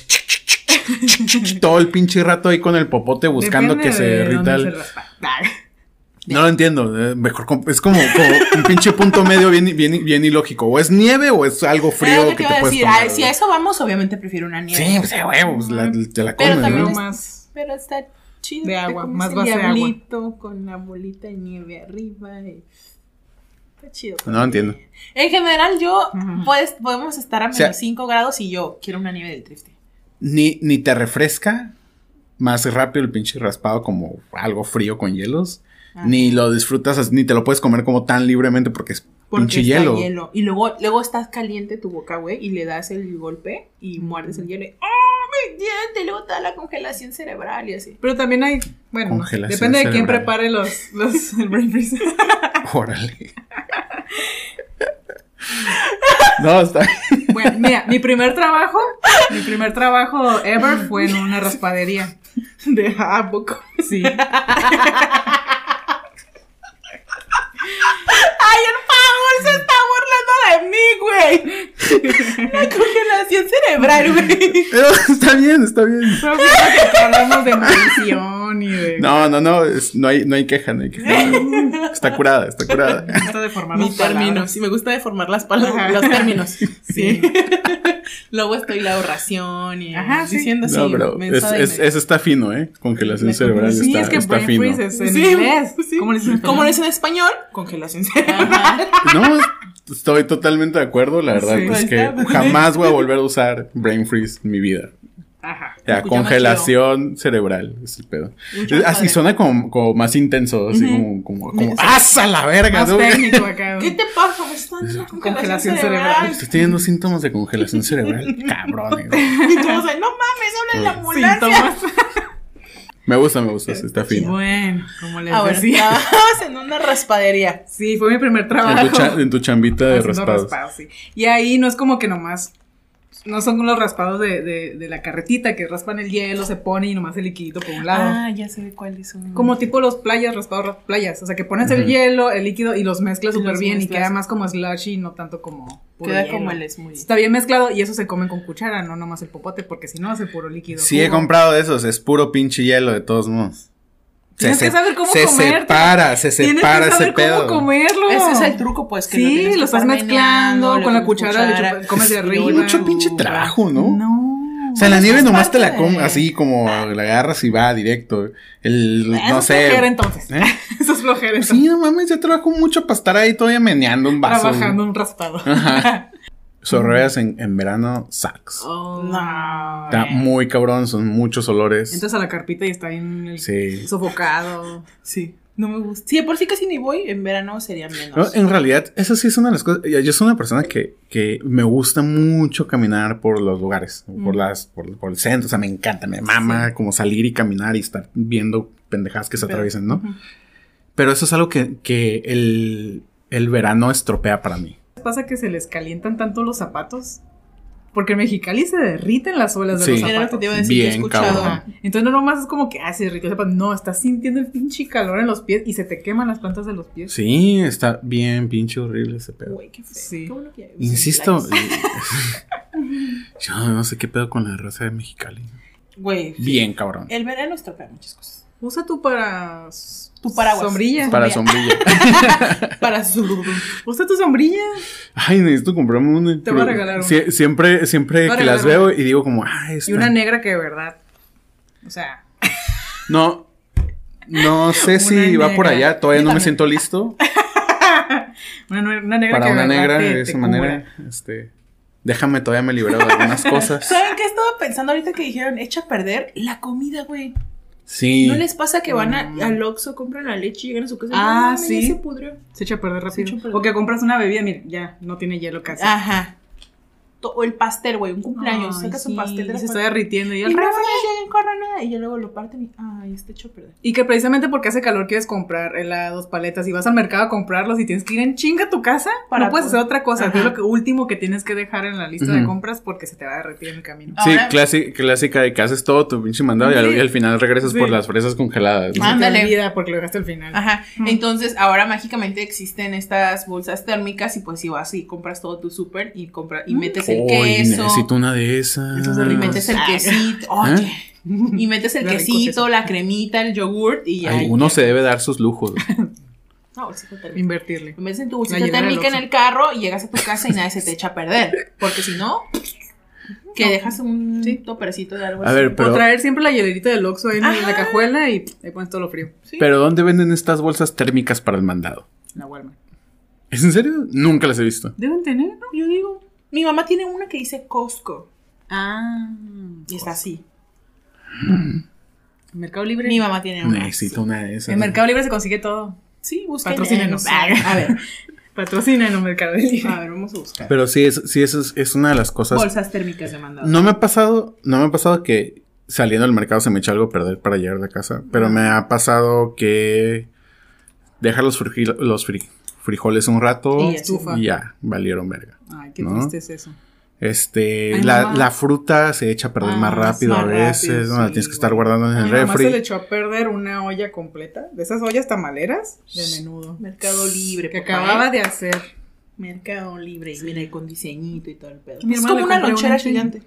todo el pinche rato ahí con el popote buscando Depende que se dónde el. No lo entiendo. eh, mejor es como, como un pinche punto medio bien, bien, bien ilógico. O es nieve o es algo frío lo que que te puedes decir. tomar. Si a eso vamos, obviamente prefiero una nieve. Sí, pues huevo, pues, la- te la Pero comes, también ¿no? Pero es- más. Pero está chido. De agua, más base de agua. con la bolita de nieve arriba. y- Está chido. No entiendo. En general, yo, puedes, podemos estar a menos sea- 5 grados y yo quiero una nieve del triste. Ni, ni te refresca más rápido el pinche raspado como algo frío con hielos. Ajá. Ni lo disfrutas, as- ni te lo puedes comer como tan libremente porque es Porque pinche está hielo. hielo. Y luego, luego estás caliente tu boca, güey, y le das el golpe y muerdes el hielo y ¡Oh, mi diente! Luego te da la congelación cerebral y así. Pero también hay, bueno, no depende de quién prepare los, los (laughs) el brain freeze. Órale. no, está Bueno, mira, mi primer trabajo, mi primer trabajo ever fue en una raspadería. De a poco. Sí. (laughs) ¡Ay, el Paul se está de mí, güey! (laughs) La congelación cerebral, güey. Pero está bien, está bien. Pero fíjate que hablamos de maldición y de. No, no, no, es- no, hay, no hay queja, no hay queja. (laughs) Está curada, está curada. Me gusta deformar Mi las palabras. término, sí, me gusta deformar las palabras, los términos. Sí. Sí. (laughs) Luego estoy la oración y Ajá, sí. diciendo así. No, pero es, es- eso está fino, ¿eh? Congelación La cerebral Sí, está, es que está fino. es en Sí, inglés. sí. ¿Cómo le dicen en ¿Cómo español? lo dicen en español? Congelación cerebral. Ajá. No, estoy totalmente de acuerdo. La verdad Sí. es que Está- jamás voy a (laughs) volver a usar brain freeze en mi vida. Ajá. Ya, congelación cerebral, es el pedo. Así padre. suena como, como más intenso, así como, como, como Sí. ¡Asa la verga! Más técnico acá. ¿Qué te pasa? Me dando Congelación congelación cerebral. cerebral. Estoy teniendo síntomas de congelación cerebral. (laughs) Cabrones. güey. Y todos no mames, habla en la ambulancia. Síntomas. Me gusta, me gusta, sí, está fino. Bueno, como les Ah, bueno, decía. (laughs) estabas en una raspadería. Sí, fue mi primer trabajo. En tu, cha- en tu chambita de raspados, sí. Y ahí no es como que nomás. No son los raspados de, de, de la carretita que raspan el hielo, se pone y nomás el liquidito por un lado. Ah, ya sé cuáles son. Como tipo los playas, raspados ras- playas. O sea, que pones el hielo, el líquido y los mezclas súper bien y queda más como slushy y no tanto como. puro Queda hielo. como el smoothie. Está bien mezclado y eso se comen con cuchara, no nomás el popote, porque si no es el puro líquido. Sí, he comprado de esos, es puro pinche hielo de todos modos. Tienes que saber cómo se separa, se Tienes separa que saber ese pedo. cómo comerlo. Ese es el truco, pues. Que Sí, tienes lo estás mezclando con la cuchara, le chupas- comes de arriba. le Mucho pinche trabajo, ¿no? No. O sea, la nieve es nomás te la comes de- así como la agarras y va directo. El, Eso no es sé. flojera entonces. ¿Eh? (laughs) Eso es flojera entonces. Sí, no mames, yo trabajo mucho para estar ahí todavía meneando un vaso. Trabajando un raspado. Ajá. (laughs) Sorreas en, en verano, sucks. Oh. No. Está muy cabrón, son muchos olores. Entras a la carpita y está bien el- Sí. sofocado. Sí, no me gusta. Sí, de por sí casi ni voy. En verano sería menos. No, en realidad, eso sí es una de las cosas. Yo soy una persona que, que me gusta mucho caminar por los lugares, por Mm. las, por, por el centro. O sea, me encanta, me mama como salir y caminar y estar viendo pendejadas que se Pero- atraviesan, ¿no? Pero eso es algo que, que el, el verano estropea para mí. Pasa que se les calientan tanto los zapatos. Porque en Mexicali se derriten las suelas de Sí. los Era lo que zapatos. te iba a decir. yo he Bien, escuchado. Entonces no nomás es como que, ah, se derritió el zapato. No, estás sintiendo el pinche calor en los pies y se te queman las plantas de los pies. Sí, está bien pinche horrible ese pedo. Güey, qué feo. Sí. Qué bueno que hay Insisto, (laughs) yo no sé qué pedo con la raza de Mexicali. Güey. Bien cabrón. El verano estropea muchas cosas. Usa tu para... Tu paraguas. Sombrilla. Para sombrilla. (laughs) Para su. Usa tu sombrilla. Ay, necesito comprarme una. Te voy a regalar una. Sie- siempre, siempre que las veo y digo como, ah, esta. Y una negra que de verdad. O sea, No, no (laughs) sé si va por allá. Todavía Yo no me siento listo (laughs) una, una negra para que una de verdad negra te- de esa cubra. manera. Este, déjame, todavía me libero de algunas cosas. ¿Saben qué estaba pensando ahorita que dijeron echa a perder? La comida, güey. Sí. ¿No les pasa que van a- Mm. al Oxxo, compran la leche y llegan a su casa y Ah, no mames, sí. se pudrió? Se echa a perder rápido. a perder. O que compras una bebida, mira, ya, no tiene hielo casi. Ajá. O el pastel, güey, un cumpleaños. Ay, sacas sí, un pastel de la se está derritiendo. Y, en corona y ya luego lo parten y ay, está hecho perder. y que precisamente porque hace calor quieres comprar helados, paletas y vas al mercado a comprarlos y tienes que ir en chinga a tu casa, Para no puedes poder- hacer otra cosa. Ajá. Es lo que- último que tienes que dejar en la lista de compras porque se te va a derretir en el camino. Sí, Ahora- clásica de que haces todo tu pinche mandado y al, Sí. y al final regresas Sí. por las fresas congeladas. te Ándale. porque lo dejaste al final. Ajá. Mm. Entonces, ahora mágicamente existen estas bolsas térmicas y pues si vas y compras todo tu súper y compra y Mm. metes el queso. necesito una de esas. Y metes el Ah. quesito. Oye. Y metes el quesito, la cremita, el yogurt y ya. Ay, uno se debe dar sus lujos. (laughs) Bolsita térmica. Invertirle. Lo metes en tu bolsita térmica en el carro y llegas a tu casa y nadie se te echa a perder. Porque si no, que dejas un Sí. topercito de algo A así. ver, Pero- o traer siempre la hielerita del Oxxo ahí en Ajá. la cajuela y ahí pones todo lo frío. Sí. Pero ¿dónde venden estas bolsas térmicas para el mandado? En la Walmart. ¿Es en serio? Nunca las he visto. Deben tener, ¿no? Yo digo, mi mamá tiene una que dice Costco Ah. y está así. Mercado Libre. Mi mamá tiene una. Necesito una de esas. En Mercado Libre se consigue todo. Sí, busca. Patrocínenos. A ver, (laughs) Patrocina en Mercado Libre. a ver, vamos a buscar. Pero sí, es, sí eso es, es una de las cosas. Bolsas térmicas de mandado. No me ha pasado, no me ha pasado que saliendo del mercado se me echa algo a perder para llegar de casa. Pero me ha pasado que dejar los, frigi- los fri- frijoles un rato Y ya valieron verga. Ay, qué ¿No? triste es eso. Este, Ay, la, la fruta se echa a perder Ah, más rápido más a veces, rápido, ¿no? La sí, tienes que estar guardando en el mamá se le refri. echó a perder una olla completa. De esas ollas tamaleras de menudo. Mercado Libre. Que acababa de hacer. Mercado Libre. Y mira, con diseñito y todo el pedo. Mi es como una lonchera gigante.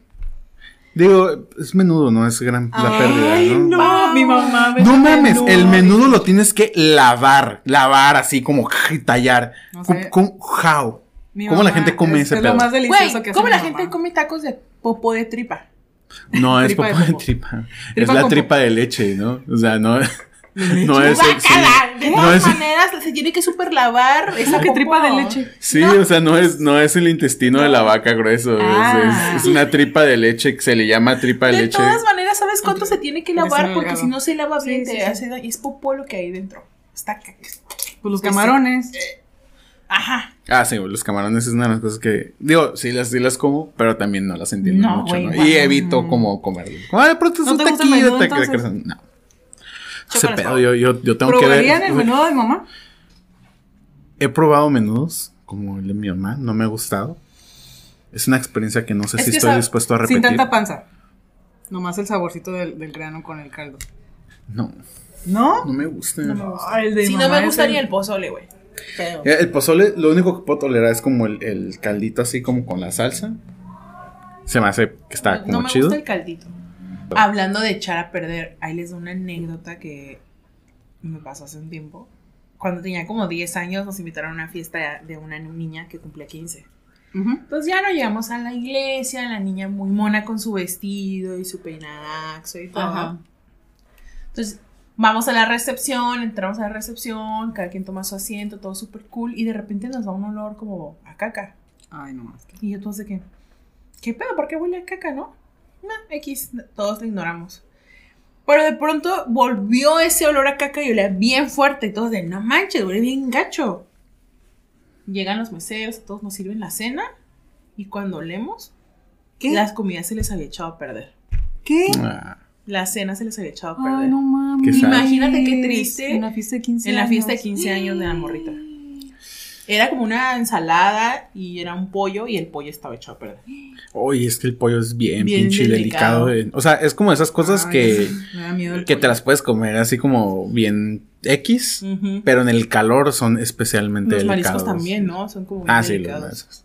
Digo, es menudo, no es gran la pérdida, ¿no? no. Ah, mi mamá me No mames, el menudo lo tienes que lavar, lavar así como tallar. No ¿Cómo, sé. cómo- how? Mi ¿Cómo la gente come es- ese es pedo? lo más delicioso Güey, que ¿cómo la mamá. gente come tacos de popo de tripa? No, (laughs) es Tripa de popo de tripa. Es la tripa de leche, ¿no? O sea, no. (laughs) No es el- sí. Guácala, De No todas es- maneras, se tiene que super lavar esa que tripa de leche. Sí, o sea, no es, no es el intestino de la vaca grueso. es- Ah. Es, es una tripa de leche que se le llama tripa de, De leche. todas maneras, ¿sabes cuánto se tiene que lavar? Porque si no se lava bien, sí, te sí. hace daño. Es popó lo que hay dentro. Está caca. Pues los camarones. Ajá. Ah, sí, los camarones es una de las cosas que. Digo, sí las, sí las como, pero también no las entiendo No, mucho, ¿no? Y evito como comerlo. Como, ah, de pronto es ¿No un taquillo, de. No. Ese pedo, yo, yo, yo tengo que ver. ¿Probarían el menudo de mamá? He probado menudos, como el de mi mamá, no me ha gustado. Es una experiencia que no sé Es si estoy sabe- dispuesto a Sin repetir. tanta panza. Nomás el saborcito del, del grano con el caldo. No, ¿No? no me gusta. No me gusta. Ay, el de Si no me gusta el- ni el pozole, güey. Pero- Eh, El pozole, lo único que puedo tolerar es como el, el caldito así como con la salsa. Se me hace que está como no me chido. gusta el caldito. Hablando de echar a perder, ahí les doy una anécdota que me pasó hace un tiempo. Cuando tenía como 10 años nos invitaron a una fiesta de una niña que cumplía 15. Ujú. Entonces ya nos llegamos a la iglesia, la niña muy mona con su vestido y su peinadaxo y todo. Entonces vamos a la recepción, entramos a la recepción, cada quien toma su asiento, todo súper cool y de repente nos da un olor como a caca. Ay, no más. Y yo todos de que, ¿qué pedo? ¿Por qué huele a caca, no? No, X, todos lo ignoramos. Pero de pronto volvió ese olor a caca y olía bien fuerte. Y todos de, no manches, huele bien gacho. Llegan los meseros, todos nos sirven la cena. Y cuando olemos, ¿Qué? las comidas se les había echado a perder. ¿Qué? Ah, La cena se les había echado a perder. Ay, no mames. Imagínate qué triste. En la fiesta de 15 en la años. fiesta de 15 años de la morrita. Era como una ensalada y era un pollo y el pollo estaba echado a perder. Oye, es que el pollo es bien, Bien pinche delicado. delicado. eh. O sea, es como esas cosas Ay, que, que te las puedes comer así como bien X, pero en el calor son especialmente Los delicados. mariscos también, ¿no? Son como Ah, bien sí, los mariscos.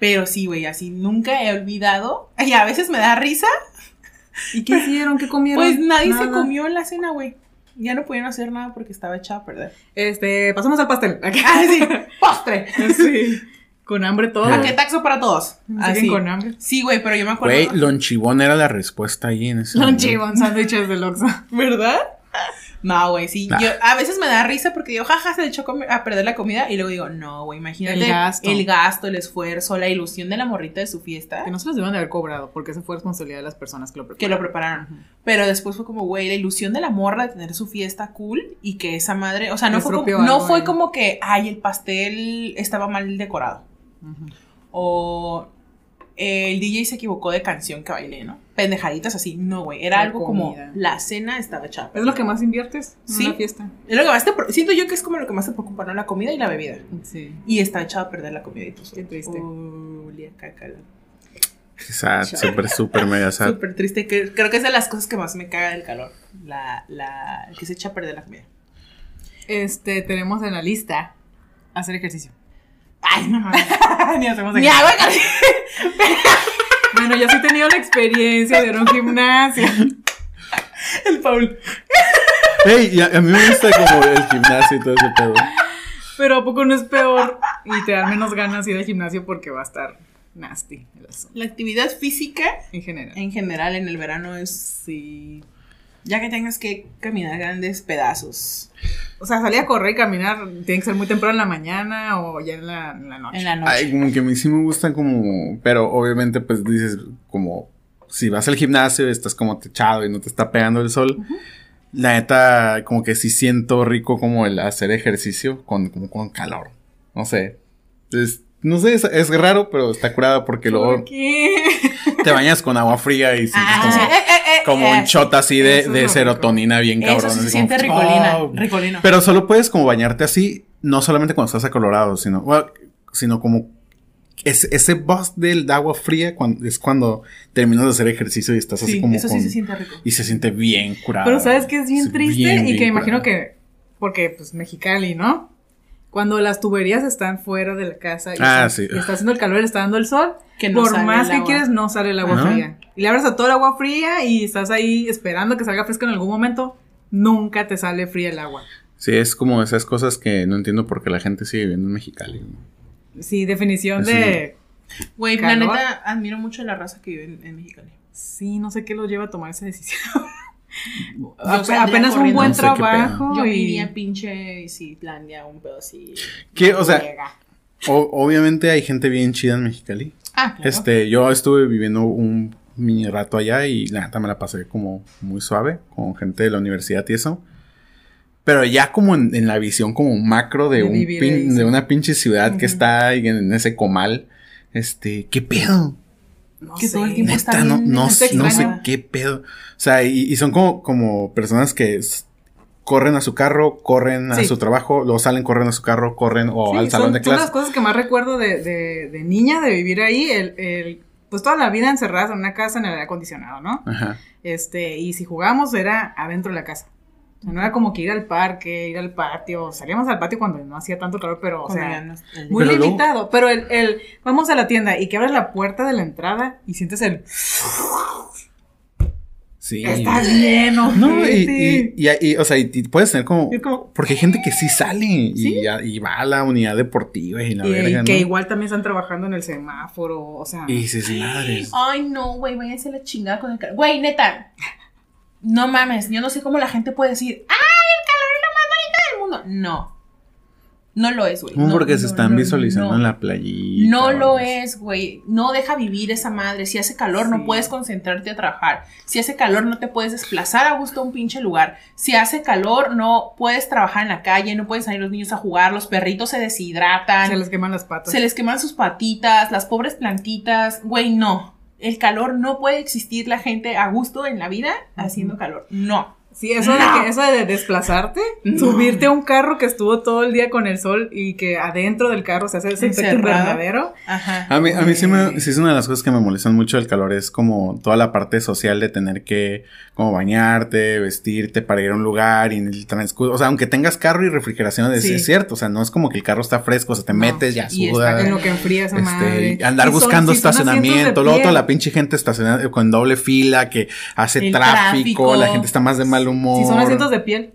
Pero sí, güey, así nunca he olvidado. (laughs) Y a veces me da risa. ¿Y qué hicieron? ¿Qué comieron? Pues nadie se comió en la cena, güey. Ya no pudieron hacer nada porque estaba echado a perder. Este, pasamos al pastel. (laughs) Ah, sí, postre. Sí. Con hambre todo. ¿A qué taxo para todos? Así. con hambre. Sí, güey, pero yo me acuerdo. Güey, lonchibón era la respuesta ahí en ese chivos, sándwiches del Oxxo. ¿Verdad? No, güey, sí. Nah. Yo, a veces me da risa porque digo, jaja, se le echó a perder la comida. Y luego digo, no, güey, imagínate. El gasto. El gasto, el esfuerzo, la ilusión de la morrita de su fiesta. Que no se los deben de haber cobrado, porque esa fue responsabilidad de las personas que lo prepararon. que lo prepararon. Pero después fue como, güey, la ilusión de la morra de tener su fiesta cool y que esa madre, o sea, no, fue como, no fue como que, ay, el pastel estaba mal decorado. O eh, el DJ se equivocó de canción que bailé, ¿no? Pendejaditas así. No, güey. Era La algo como la cena estaba hecha. ¿Es lo que más inviertes en Sí. una fiesta? Es lo que más te siento yo que es como lo que más te preocupa, ¿no? La comida y la bebida. Sí. Y está echada a perder la comida y tú. Qué triste. Oh, olía a caca. la- Sad, súper, súper mega sad. Súper triste. que- creo que es de las cosas que más me caga del calor. La, la, que se echa a perder la comida. Este, tenemos en la lista hacer ejercicio. Ay, no mames. (laughs) Ni hacemos Ni ejercicio. hago ejercicio. Bueno, yo sí he tenido la experiencia de ir a un gimnasio. (laughs) El Paul. Ey, y a, a mí me gusta como el gimnasio y todo ese pedo. Pero ¿a poco no es peor y te dan menos ganas ir al gimnasio porque va a estar nasty el asunto, La actividad física en general. en general en el verano es sí. Ya que tengas que caminar grandes pedazos O sea, salir a correr y caminar tiene que ser muy temprano en la mañana o ya en la, en la noche. en la noche. Ay, como que a mí sí me gustan como, pero obviamente pues dices como, si vas al gimnasio y estás como techado y no te está pegando el sol, la neta como que sí siento rico como el hacer ejercicio con, como con calor, no sé, es, no sé, es, es raro, pero está curada porque luego ¿Por qué? te bañas con agua fría y sientes Ah, como, eh, eh, como un shot así de, de serotonina bien cabrón. se siente como, ricolina. "Oh". Ricolino. Pero solo puedes como bañarte así, no solamente cuando estás acolorado, sino, sino como es- ese buzz del agua fría cuando, es cuando terminas de hacer ejercicio y estás así sí, como eso sí con- se siente rico. y se siente bien curado. Pero sabes que es bien triste bien, y bien que imagino curado. que, porque pues Mexicali, ¿no? Cuando las tuberías están fuera de la casa y, Ah, están- sí. y está haciendo el calor y está dando el sol, Que no por sale más el que agua. quieres no sale el agua ¿No? fría. Y le abres a todo el agua fría y estás ahí esperando que salga fresca en algún momento, nunca te sale fría el agua. Sí, es como esas cosas que no entiendo por qué la gente sigue viviendo en Mexicali. Sí, definición de... Güey, la neta, admiro mucho la raza que vive en, en Mexicali. Sí, no sé qué los lleva a tomar esa decisión. (laughs) Saldría apenas un buen No sé trabajo Yo y iría pinche Islandia, un pedo así. ¿Qué? O sea, o- obviamente hay gente bien chida en Mexicali. Ah, claro. Este, yo estuve viviendo un mini rato allá y la neta me la pasé como muy suave con gente de la universidad y eso. Pero ya como en, en la visión como macro de, De un pin- de una pinche ciudad que está ahí en, ese comal, este, ¿qué pedo? No Que todo el sé. tiempo no, no, sé qué pedo. O sea, y, y son como, como personas que corren a su carro, corren a Sí. su trabajo, luego salen, corren a su carro, corren o Sí, al salón son, de son las clase. cosas que más recuerdo de, de, de niña, de vivir ahí, el, el, pues toda la vida encerradas en una casa en el aire acondicionado, ¿no? Ajá. Este, y si jugábamos era adentro de la casa. O sea, no era como que ir al parque, ir al patio. Salíamos al patio cuando no hacía tanto calor, pero, o sea, muy Pero luego- limitado. Pero el, el, vamos a la tienda y que abres la puerta de la entrada y sientes el, Sí. está lleno. No, y, gente". y, y- y, o sea, y, puedes tener como, Porque hay gente que sí sale y, Sí. ya- y va a la unidad deportiva y la y, verga, que ¿no? igual también están trabajando en el semáforo, o sea. Y dices. Ay, no, güey, váyanse a la chingada con el calor. Güey, neta. No mames, yo no sé cómo la gente puede decir, ¡ay, el calor es lo más bonito del mundo! No. No lo es, güey. ¿Cómo No, porque no, se están no, visualizando no. en la playita? No lo es, güey. No deja vivir esa madre. Si hace calor, Sí. no puedes concentrarte a trabajar. Si hace calor, no te puedes desplazar a gusto a un pinche lugar. Si hace calor, no puedes trabajar en la calle, no pueden salir los niños a jugar, los perritos se deshidratan. Se les queman las patas. Se les queman sus patitas, las pobres plantitas. Güey, no. El calor no puede existir la gente a gusto en la vida haciendo calor. No. Sí, eso, de que, eso de desplazarte, No. subirte a un carro que estuvo todo el día con el sol y que adentro del carro se hace ese efecto invernadero. Ajá. A mí, a mí sí, me, sí es una de las cosas que me molestan mucho del calor, es como toda la parte social de tener que como bañarte, vestirte para ir a un lugar y en el transcurso, o sea, aunque tengas carro y refrigeración, es, Sí. es cierto, o sea, no es como que el carro está fresco, o sea, te No. metes, ya Y. En lo que enfría esa madre. Este, andar Y buscando son estacionamiento, luego toda la pinche gente estacionada con doble fila que hace tráfico, tráfico. la gente está más de mal humor. Si son asientos de piel,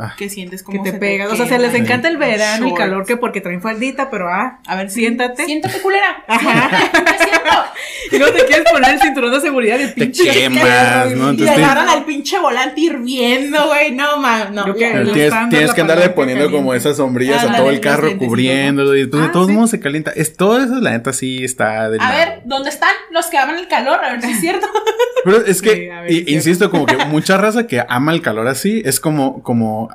Ah, Que sientes que como te se pegas. O sea, se les encanta el verano, el Shorts. calor, que porque traen faldita, pero ah, A ver, siéntate. Siéntate, culera. Ajá. Siento. (laughs) Y luego te quieres poner el cinturón de seguridad de te pinche. quemas, ¿no? Y Entonces te- agarran al pinche volante hirviendo, güey. No, man. No. Que- el tienes, tienes que andarle poniendo como esas sombrillas a todo el carro cubriéndolo y todo, Ah, de todos sí. modos se calienta. Es, todo eso, la neta, sí está A ver, ¿dónde están los que aman el calor? A ver si es cierto. Pero es que, Sí, a ver, i- es cierto. insisto, como que mucha raza que ama el calor así es como, como,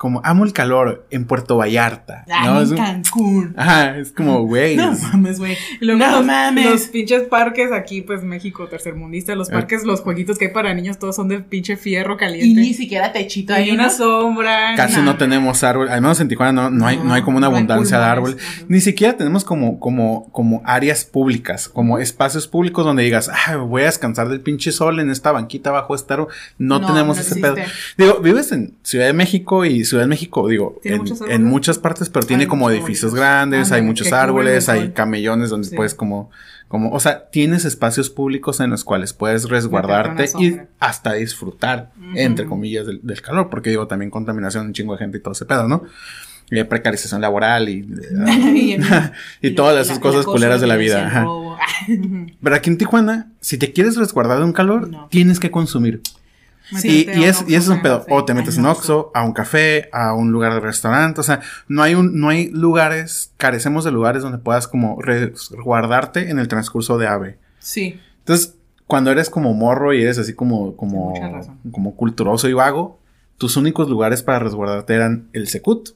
como amo el calor en Puerto Vallarta. Ay, ¿no? Es en Cancún. ajá, es como, (laughs) güey. No es- mames, güey. Y No los, mames. los pinches parques aquí, pues México tercermundista, los Eh. parques, los jueguitos que hay para niños, todos son de pinche fierro Y caliente. ni siquiera techito hay ahí. una sombra. Casi nada. no tenemos árbol, al menos en Tijuana no, no hay, no hay como una No hay abundancia de pulmones, árbol. ajá. Ni siquiera tenemos como, como, como áreas públicas, como espacios públicos donde digas, ah, voy a descansar del pinche sol en esta banquita bajo este árbol. No, No, tenemos no ese existe. pedo. Digo, vives en Ciudad de México y Ciudad de México, digo, ¿Tiene en, muchas partes, pero tiene Hay como edificios árboles. grandes, hay muchos árboles, hay camellones donde Sí. puedes como, como, o sea, tienes espacios públicos en los cuales puedes resguardarte y hasta disfrutar, entre comillas, del, del calor, porque digo, también contaminación, un chingo de gente y todo ese pedo, ¿no? Eh, precarización laboral y, (laughs) y, y (laughs) todas esas la- cosas la cosa, culeras de la vida. (laughs) Pero aquí en Tijuana, si te quieres resguardar de un calor, No. tienes que consumir. Y, y es, y eso es un pedo. café. O te metes en Oxxo, a un café, a un lugar de restaurante. O sea, no hay un, no hay lugares, carecemos de lugares donde puedas como resguardarte en el transcurso de ave. Sí. Entonces, cuando eres como morro y eres así como, como, como culturoso y vago, tus únicos lugares para resguardarte eran el Secut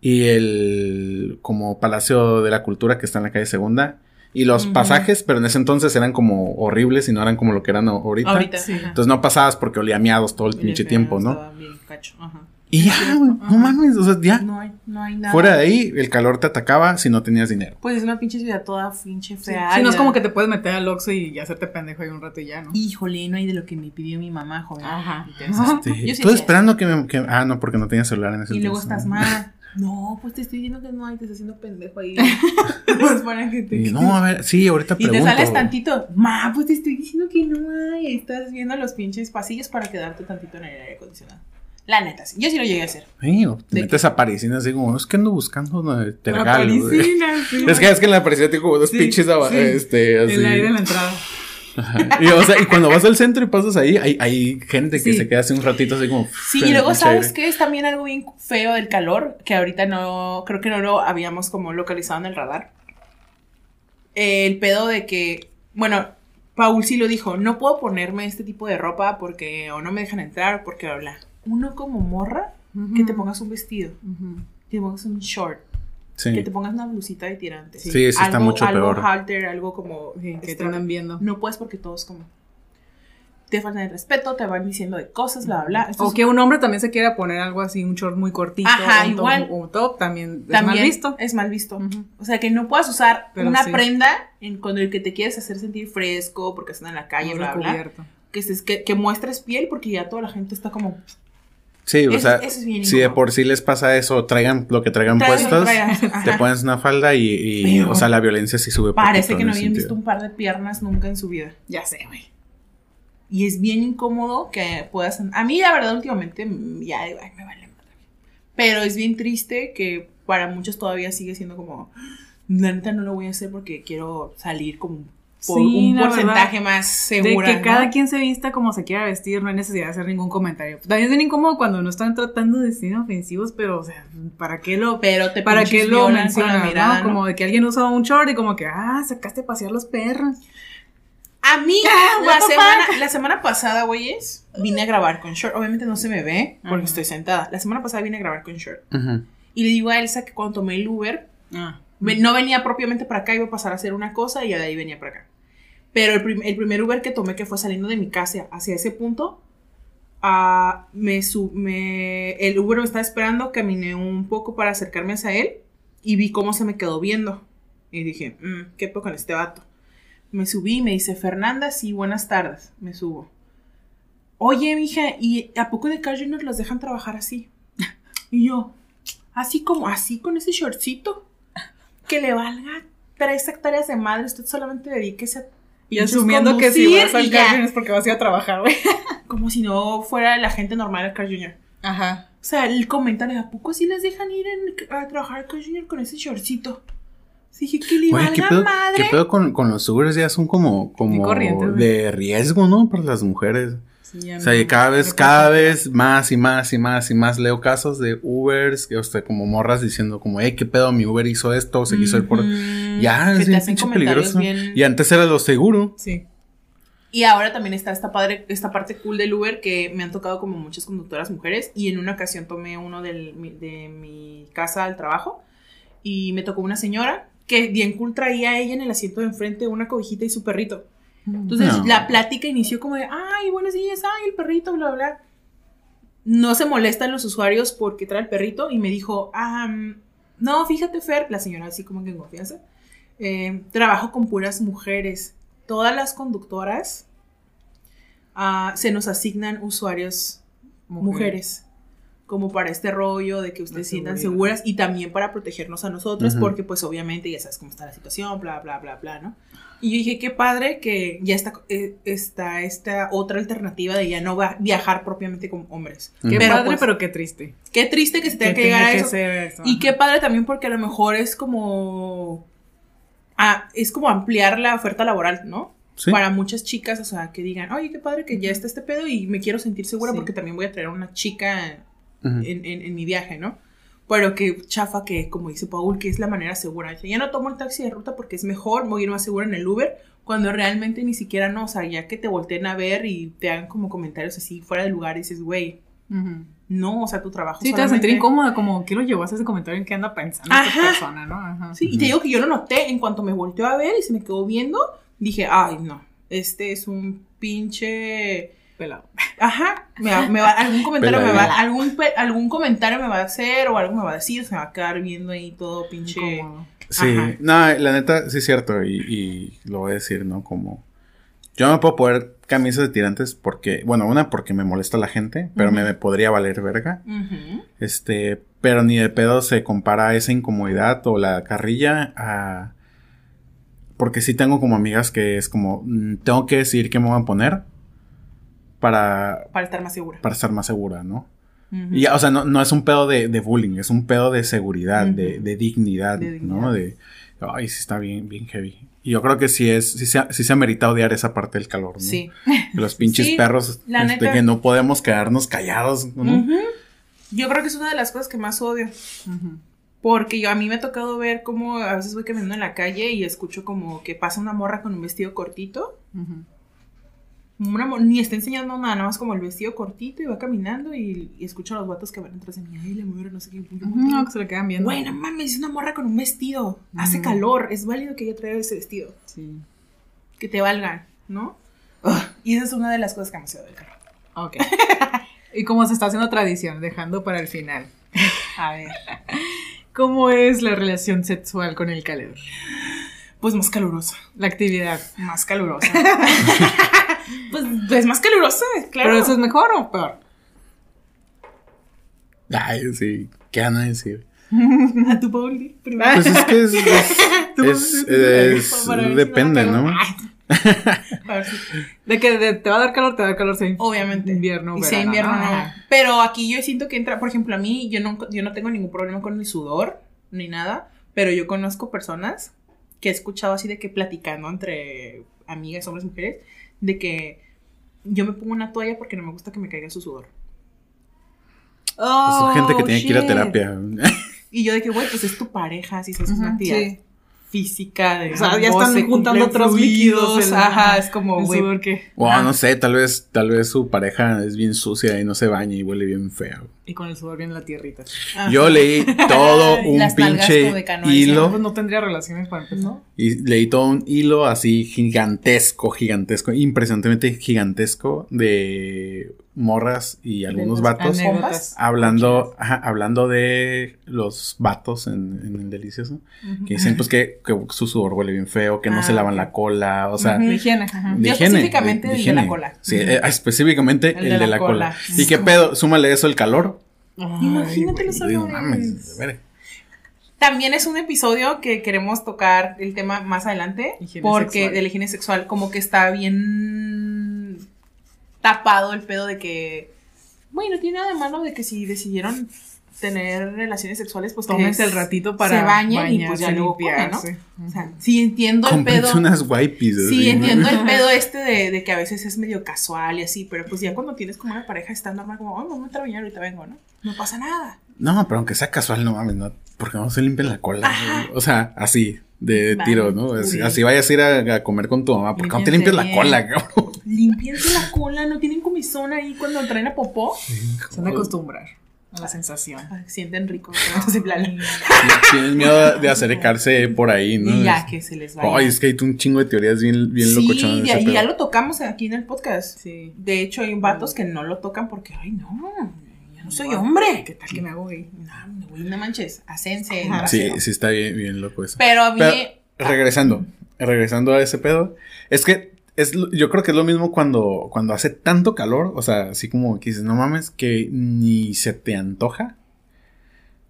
y el como Palacio de la Cultura que está en la calle Segunda. Y los pasajes, pero en ese entonces eran como horribles y no eran como lo que eran ahorita. Ahorita. Sí. ajá. Entonces no pasabas porque olía a miados todo el pinche tiempo, ¿no? bien cacho, ajá. Y ya, güey, no Ajá. mames, o sea, ya. No hay, no hay nada. Fuera de ahí, el calor te atacaba si no tenías dinero. Pues es una pinche ciudad toda pinche Sí, fea. sí, no es como que te puedes meter al Oxxo y hacerte pendejo ahí un rato y ya, ¿no? Híjole, no hay de lo que me pidió mi mamá, joven. Ajá. Interesante. Este, Yo sí estoy esperando que me... que- ah, no, porque no tenía celular en ese Y luego entonces. estás mal. No, pues te estoy diciendo que no hay, te estás haciendo pendejo ahí. (laughs) pues para que te Y no, a ver, sí, ahorita Y te pregunto. sales tantito. Ma, pues te estoy diciendo que no hay. Estás viendo los pinches pasillos para quedarte tantito en el aire acondicionado. La neta, sí. Yo sí lo llegué a hacer. Sí, te ¿De metes a Parisina así como, es que ando buscando no, te La regalo, güey. parisina, sí. Es que es que en la Parisina tengo como dos Sí, pinches sí. este, así. El aire en la entrada. Y, o sea, y cuando vas al centro y pasas ahí, hay, hay gente que Sí. se queda así un ratito así como. Sí, y luego sabes que es también algo bien feo del calor, que ahorita no, creo que no lo habíamos como localizado en el radar. El pedo de que, bueno, Paul sí lo dijo, no puedo ponerme este tipo de ropa porque o no me dejan entrar porque bla, bla. Uno como morra, que te pongas un vestido, que te pongas un short, Sí. que te pongas una blusita de tirantes. Sí, sí, está algo, mucho algo peor. halter, algo como... Sí, que te andan viendo. No puedes porque todos como... Te faltan el respeto, te van diciendo de cosas, bla, bla, bla. Esto O es- que un hombre también se quiera poner algo así, un short muy cortito. Ajá, un top- igual. Un top también, es también mal visto. Es mal visto. O sea, que no puedas usar Pero una sí. prenda en, con el que te quieres hacer sentir fresco porque están en la calle, Muy bla, bla. Que, estés- que, que muestres piel porque ya toda la gente está como... Sí, o Eso- sea, eso es bien si de por sí les pasa eso, traigan lo que traigan Traigan, puestos, traigan, te pones una falda y, y, o sea, la violencia sí sube. Parece que no habían visto sentido. un par de piernas nunca en su vida. Ya sé, güey. Y es bien incómodo que puedas... A mí, la verdad, últimamente mm, ya ay, me vale madre. Pero es bien triste que para muchos todavía sigue siendo como... La neta no lo voy a hacer porque quiero salir como por Sí, un porcentaje verdad, más segura. de que ¿no? cada quien se vista como se quiera vestir, no hay necesidad de hacer ningún comentario. También es bien incómodo cuando no están tratando de ser ofensivos, pero, o sea, ¿para qué lo, Pero te para qué lo la mirada, ¿no? ¿no? Como de que alguien usa un short y como que, ah, sacaste a pasear los perros. A mí, (laughs) Ah, la, semana, la semana pasada, güeyes, vine a grabar con short. Obviamente no se me ve porque Ajá. estoy sentada. La semana pasada vine a grabar con short. Y le digo a Elsa que cuando tomé el Uber, Ah. no venía propiamente para acá, iba a pasar a hacer una cosa y de ahí venía para acá. Pero el, el primer Uber que tomé, que fue saliendo de mi casa hacia ese punto, ah, me, el Uber me estaba esperando, caminé un poco para acercarme hacia él y vi cómo se me quedó viendo. Y dije, "Mm, ¿qué pedo con este vato? Me subí y me dice, Fernanda, sí, buenas tardes. Me subo. Oye, mija, ¿y a poco de Car Junior los dejan trabajar así? (laughs) Y yo, así como, así con ese shortcito, que le valga tres hectáreas de madre, usted solamente dedíquese a Y asumiendo que si vas al ya. carro es porque vas a ir a trabajar, güey. (laughs) Como si no fuera la gente normal al Car Junior. Ajá. O sea, el comentario, ¿a poco sí les dejan ir en- a trabajar al Car Junior con ese shortcito? Dije que le Oye, valga ¿qué pedo, madre. ¿qué pedo con, con los Ubers? Ya son como, como de riesgo, ¿no? Para las mujeres. Sí, O sea, y cada vez, cada vez más y más y más y más leo casos de Ubers, que, o sea, como morras diciendo como, hey, ¿qué pedo? Mi Uber hizo esto, se quiso ir por... Ya, Que es pinche peligroso. bien- Y antes era lo seguro. Sí. Y ahora también está esta padre, esta parte cool del Uber que me han tocado como muchas conductoras mujeres. Y en una ocasión tomé uno del- de mi casa al trabajo. Y me tocó una señora que bien cool traía a ella en el asiento de enfrente una cobijita y su perrito. Entonces No. la plática inició como de, ay, buenos días, ay, el perrito, bla, bla. No se molestan los usuarios porque trae el perrito y me dijo, ah, mm, no, fíjate, Fer, la señora así como que en confianza, eh, trabajo con puras mujeres. Todas las conductoras ah, se nos asignan usuarios mujeres. Como para este rollo de que ustedes sientan seguras y también para protegernos a nosotros, Ujú. porque pues obviamente ya sabes cómo está la situación, bla, bla, bla, bla, ¿no? Y yo dije, qué padre que ya está, eh, está esta otra alternativa de ya no va viajar propiamente con hombres. Qué Pero, padre, pues, pero qué triste. Qué triste que se tenga que, tenga llegar a que eso. ser eso, Y ajá. qué padre también porque a lo mejor es como... ah, es como ampliar la oferta laboral, ¿no? Sí. Para muchas chicas, o sea, que digan, oye, qué padre que ya está este pedo y me quiero sentir segura Sí. porque también voy a traer una chica Ujú. en, en- en mi viaje, ¿no? Pero que chafa que, como dice Paul, que es la manera segura. Dice, ya no tomo el taxi de ruta porque es mejor, voy a ir más segura en el Uber, cuando realmente ni siquiera no, o sea, ya que te volteen a ver y te hagan como comentarios así fuera de lugar dices, güey, no, o sea, tu trabajo Sí, te vas a sentir solamente- incómoda, como, ¿qué lo llevó a hacer ese comentario en qué anda pensando esta Ajá. persona, no? Ajá. Sí, y te digo que yo lo noté en cuanto me volteó a ver y se me quedó viendo, dije, ay, no, este es un pinche... Pelado. Ajá, me va, me va- algún comentario me va, algún, algún comentario me va a hacer o algo me va a decir, se me va a quedar viendo ahí todo pinche. Sí, Ajá. no, la neta, sí es cierto, y, y lo voy a decir, ¿no? Como, yo no me puedo poner camisas de tirantes porque, bueno, una porque me molesta la gente, pero me, me podría valer verga, este, pero ni de pedo se compara esa incomodidad o la carrilla a, porque sí tengo como amigas que es como, mm, tengo que decidir qué me voy a poner para, Para estar más segura. para estar más segura, ¿no? Ujú. Y, o sea, no, no es un pedo de, de bullying, es un pedo de seguridad, de, dignidad, De ¿no? De, ay, sí está bien, bien heavy. Y yo creo que sí es, sí se, ha- sí se amerita odiar esa parte del calor, ¿no? Sí. Los pinches Sí, perros, la este, neta. que no podemos quedarnos callados, ¿no? Yo creo que es una de las cosas que más odio. Porque yo a mí me ha tocado ver cómo a veces voy caminando en la calle y escucho como que pasa una morra con un vestido cortito. Una ni está enseñando nada, nada más como el vestido cortito y va caminando y, y escucho a los vatos que van detrás de mí. Ay, la morra, no sé qué. Ujú, No, que se le quedan viendo. Güey, no mames, es una morra con un vestido. Hace Ujú. calor, es válido que ella traiga ese vestido. Sí. Que te valga, ¿no? Ugh, y esa es una de las cosas que me odio del calor. Ok. (laughs) y como se está haciendo tradición, dejando para el final. A ver. (laughs) ¿Cómo es la relación sexual con el calor? Pues más calurosa. La actividad. Más calurosa. (laughs) pues es más calurosa, claro. ¿Pero eso es mejor o peor? Ay, sí, ¿qué van a decir? (laughs) A tu Pauli. primero. Pues es que es, (laughs) es, es- es- si depende, ¿no? (laughs) A ver si- De que de- te va a dar calor, te va a dar calor, sí. Obviamente. Invierno, Y verano, sea invierno, ¿no? Ajá. Pero aquí yo siento que entra, por ejemplo, a mí, yo no, yo no tengo ningún problema con el sudor, ni nada, pero yo conozco personas que he escuchado así de que platicando entre amigas, hombres, mujeres, de que yo me pongo una toalla porque no me gusta que me caiga su sudor. Pues es gente que Oh, tiene que ir a shit. terapia. Y yo de que, güey, pues es tu pareja, si es Ujú, una actividad sí. Física, de O sea, ya están se juntando otros líquidos, el- ajá, es como, güey. O Ah. no sé, tal vez, tal vez su pareja es bien sucia y no se baña y huele bien feo. Y con el sudor viene la tierrita. ajá. Yo leí todo (laughs) un Las pinche de canoa, hilo Pues no tendría relaciones para empezar. ¿No? y leí todo un hilo así gigantesco, gigantesco, impresionantemente gigantesco de morras y algunos vatos Anécdotas. hablando, ajá, hablando de los vatos en, en el delicioso, que dicen pues que, que su sudor huele bien feo, que no Ah, se lavan la cola, o sea. De higiene. Ajá. de Yo higiene, específicamente de- el de la cola. Sí, eh, específicamente el, de, la, cola. ¿Y qué pedo? Súmale eso el calor. Imagínate los olores. También es un episodio que queremos tocar el tema más adelante. Higiene porque de la higiene sexual, como que está bien tapado el pedo de que. Bueno, tiene nada de malo de que si decidieron tener relaciones sexuales, pues Tómense el ratito para se bañen y pues ya luego comen, ¿no? limpiarse. O sea, sí entiendo el pedo. unas wipes. Sí, así, ¿no? entiendo el (laughs) pedo este de, de que a veces es medio casual y así, pero pues ya cuando tienes como una pareja está normal, como, oh, vamos a bañar ahorita vengo, ¿no? No pasa nada. No, pero aunque sea casual, no mames, no. Porque no se limpian la cola. Ajá. O sea, así, de Vale, tiro, ¿no? Así, sí. así vayas a ir a, a comer con tu mamá. Porque no te limpias la cola, cabrón. Limpiense la cola, no tienen comezón ahí cuando traen a popó. Se van a acostumbrar a la sensación. Ay, sienten rico. Tienes miedo de acercarse por ahí, ¿no? y ya que se les vaya. Ay, es que hay un chingo de teorías bien, bien sí, locochonas ya, y ya lo tocamos aquí en el podcast. Sí. De hecho, hay vatos que no lo tocan porque, ay, no, yo no soy hombre. ¿Qué tal que me hago gay? No, güey, no manches, asense. Ajá. Sí, sí está bien, bien loco eso. Pero a mí, Pero, regresando, regresando a ese pedo, es que es, yo creo que es lo mismo cuando, cuando hace tanto calor, o sea, así como que dices, no mames, que ni se te antoja.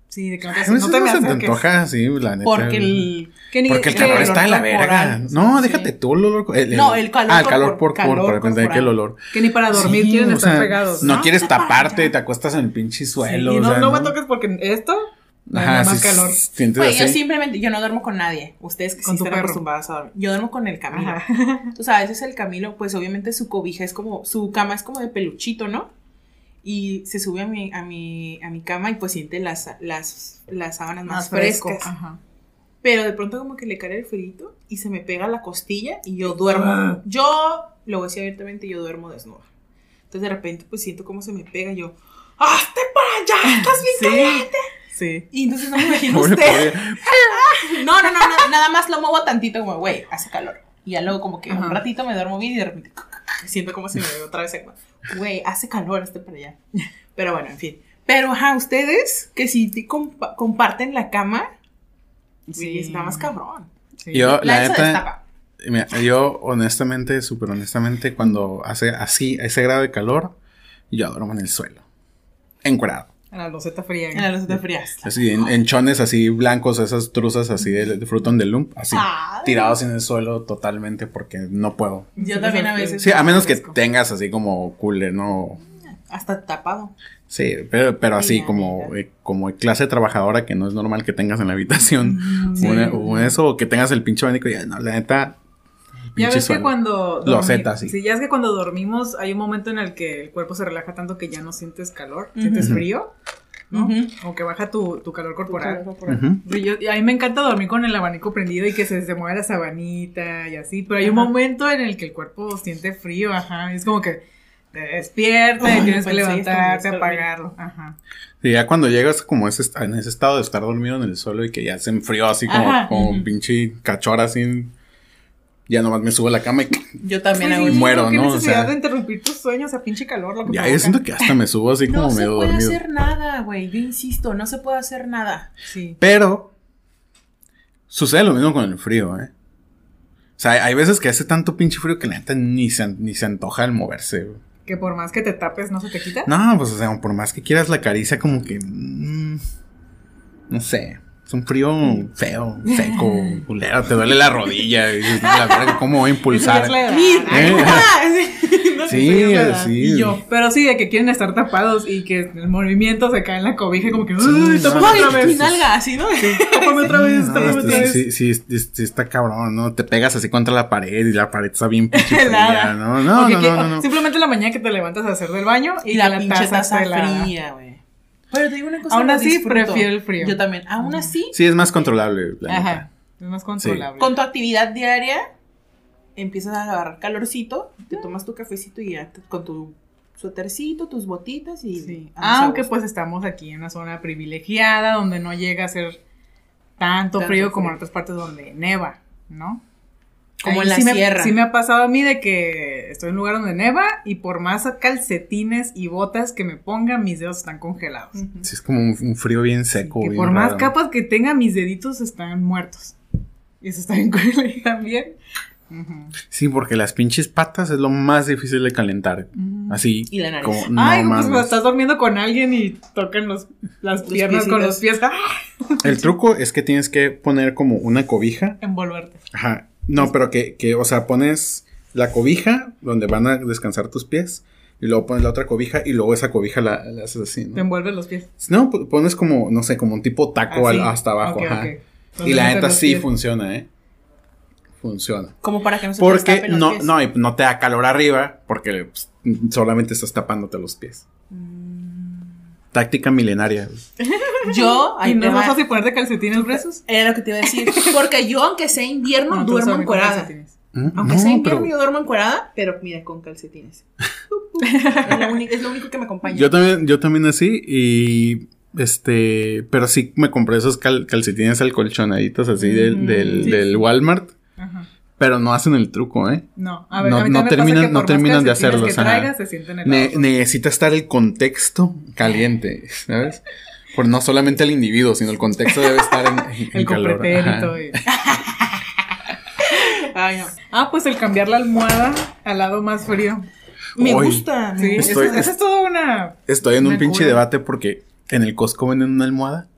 Sí, de que no A te, veces no te no se te antoja, sí, la neta. porque el... Que ni- Porque el que- calor el está de la verga. No, sí. déjate tú el olor. el- No, el calor Ah, el calor por, por, calor por depende de que el olor. Que ni para dormir Sí, quieren estar sea, pegados. No No, quieres (laughs) taparte, te acuestas en el pinche suelo. y o no, sea, no me toques porque esto Ajá, más sí, calor. Güey, yo simplemente, yo no duermo con nadie. Ustedes que Con sí están perro. acostumbrados a dormir. Yo duermo con el Camilo. Ajá. (laughs) Tú sabes, es el Camilo, pues obviamente su cobija es como, su cama es como de peluchito, ¿no? Y se sube a mi, a mi, a mi cama y pues siente las, las, las sábanas más, frescas. Ajá. Pero de pronto como que le cae el frito y se me pega la costilla y yo duermo. Ah. Yo, lo voy a decir abiertamente, yo duermo desnuda. Entonces de repente pues siento cómo se me pega y yo, ¡hazte para allá! ¡Estás bien Sí. caliente! Sí. Y entonces no me imagino Pobre, usted. pobre. (laughs) No, no, no, no, nada más lo muevo tantito como, güey, hace calor. Y ya luego como que Ajá. un ratito me duermo bien y de repente siento como si me veo otra vez en- Güey, hace calor, este para allá. (laughs) Pero bueno, en fin. Pero, ajá, ustedes que si te compa- comparten la cama, sí, está más cabrón. Sí. Yo, La, la neta, destapa. mira, yo honestamente, súper honestamente, cuando hace así, a ese grado de calor, yo duermo en el suelo. Encuerado. En la loseta fría. En la loseta frías. Así, en, en chones así blancos, esas truzas así de, de fruto de lump, así, tirados en el suelo totalmente porque no puedo. Yo también a veces. Sí, a menos que tengas así como cooler, ¿no? Hasta tapado. Sí, pero, pero así Sí, como, eh, como clase trabajadora que no es normal que tengas en la habitación. Mm, Sí. O eso, o que tengas el pinche abanico y ya, no, la neta. Ya ves que cuando. Lo dormi- aceptas, sí. Sí, ya es que cuando dormimos hay un momento en el que el cuerpo se relaja tanto que ya no sientes calor, sientes frío, ¿no? Ujú. O que baja tu, tu calor corporal. Yo- y a mí me encanta dormir con el abanico prendido y que se, se mueva la sabanita y así, pero hay un momento en el que el cuerpo siente frío, ajá, y es como que te despierta y tienes que pues sí, levantarte, apagarlo, ajá. Sí, ya cuando llegas como ese, en ese estado de estar dormido en el suelo y que ya se enfrió así como, Ajá. como pinche cachora así. Ya nomás me subo a la cama y (laughs) Yo también Pues hago sí, muero, qué ¿no? O sea- de interrumpir tus sueños a pinche calor, lo que ya yo siento que hasta me subo así como No se medio puede dormido. hacer nada, güey. Yo insisto, no se puede hacer nada. Sí. Pero sucede lo mismo con el frío, ¿eh? O sea, hay veces que hace tanto pinche frío que la neta ni se, ni se antoja el moverse. güey. Que por más que te tapes no se te quita. No, pues o sea, por más que quieras la caricia, como que. mm, no sé. Es un frío feo, seco, culero. Te duele la rodilla. y dices, la verga, ¿cómo voy a impulsar? La edad. ¿Eh? No, (laughs) Sí, la sí. Yo, pero sí, de que quieren estar tapados y que el movimiento se cae en la cobija, como que, Sí, ¡ay, no, tápame Ay, otra vez! nalga, así, ¿no? Tápame otra vez, No, tápame este, otra vez. sí, sí, sí, sí, está cabrón, ¿no? Te pegas así contra la pared y la pared está bien pinche (laughs) fría. ¿no? No, no, no, no, no. Simplemente la mañana que te levantas a hacer del baño y, Y que la pinche taza está helada. fría, güey. Pero te digo una cosa. Aún así, disfruto. prefiero el frío. Yo también. Aún así, Sí, es más controlable, la neta. Ajá. Es más controlable. con tu actividad diaria, empiezas a agarrar calorcito, te tomas tu cafecito y ya te- con tu suétercito, tus botitas y... Sí. Aunque pues estamos aquí en una zona privilegiada donde no llega a ser tanto, Tanto frío como en otras partes donde neva, ¿no? Como Ahí en la sí me- sierra. sí me ha pasado a mí de que estoy en un lugar donde neva y por más calcetines y botas que me ponga, mis dedos están congelados. Sí, es como un, un frío bien seco. que bien por más capas que tenga, mis deditos están muertos. Y eso está bien (laughs) cool también. Sí, porque las pinches patas es lo más difícil de calentar. Así. Y la nariz. Como, no Ay, pues mames. estás durmiendo con alguien y tocan los, las Los piernas con los pies. ¡ah! (laughs) El truco es que tienes que poner como una cobija. Envolverte. Ajá. No, pero que, que, o sea, pones la cobija donde van a descansar tus pies. Y luego pones la otra cobija y luego esa cobija la, la haces así, Te ¿no? envuelves los pies. No, pones como, no sé, como un tipo taco al- hasta abajo, ajá. Y la neta sí pies. funciona, ¿eh? Funciona. Como para que no se te Porque los no, pies. no, y no te da calor arriba, porque pues, solamente estás tapándote los pies. Mm. Táctica milenaria. (laughs) Yo, ahí ¿Y no es más fácil ponerte calcetines gruesos? Era lo que te iba a decir. Porque yo, aunque sea invierno, (laughs) No, duermo encuerada. ¿Mm? Aunque No, sea invierno, pero yo duermo encuerada, pero mira, con calcetines. (laughs) es, lo único, es lo único que me acompaña. yo también, yo también así y este, pero sí me compré esos cal- calcetines alcolchonaditos así del, Ujú, del, sí, del. Walmart, Ajá. Pero no hacen el truco, ¿eh? No, a ver, No- a mí no terminan- que no terminan de hacerlos, que ajá. traigas, se sienten Ne- helados. necesita estar el contexto caliente, ¿sabes? Por no solamente el individuo, sino el contexto debe estar en, en el calor. y- Ay, no. Ah, pues el cambiar la almohada al lado más frío. Me Hoy. gusta. Sí. Estoy- eso, eso es toda una... Estoy en un pinche cura. debate porque en el Costco venden una almohada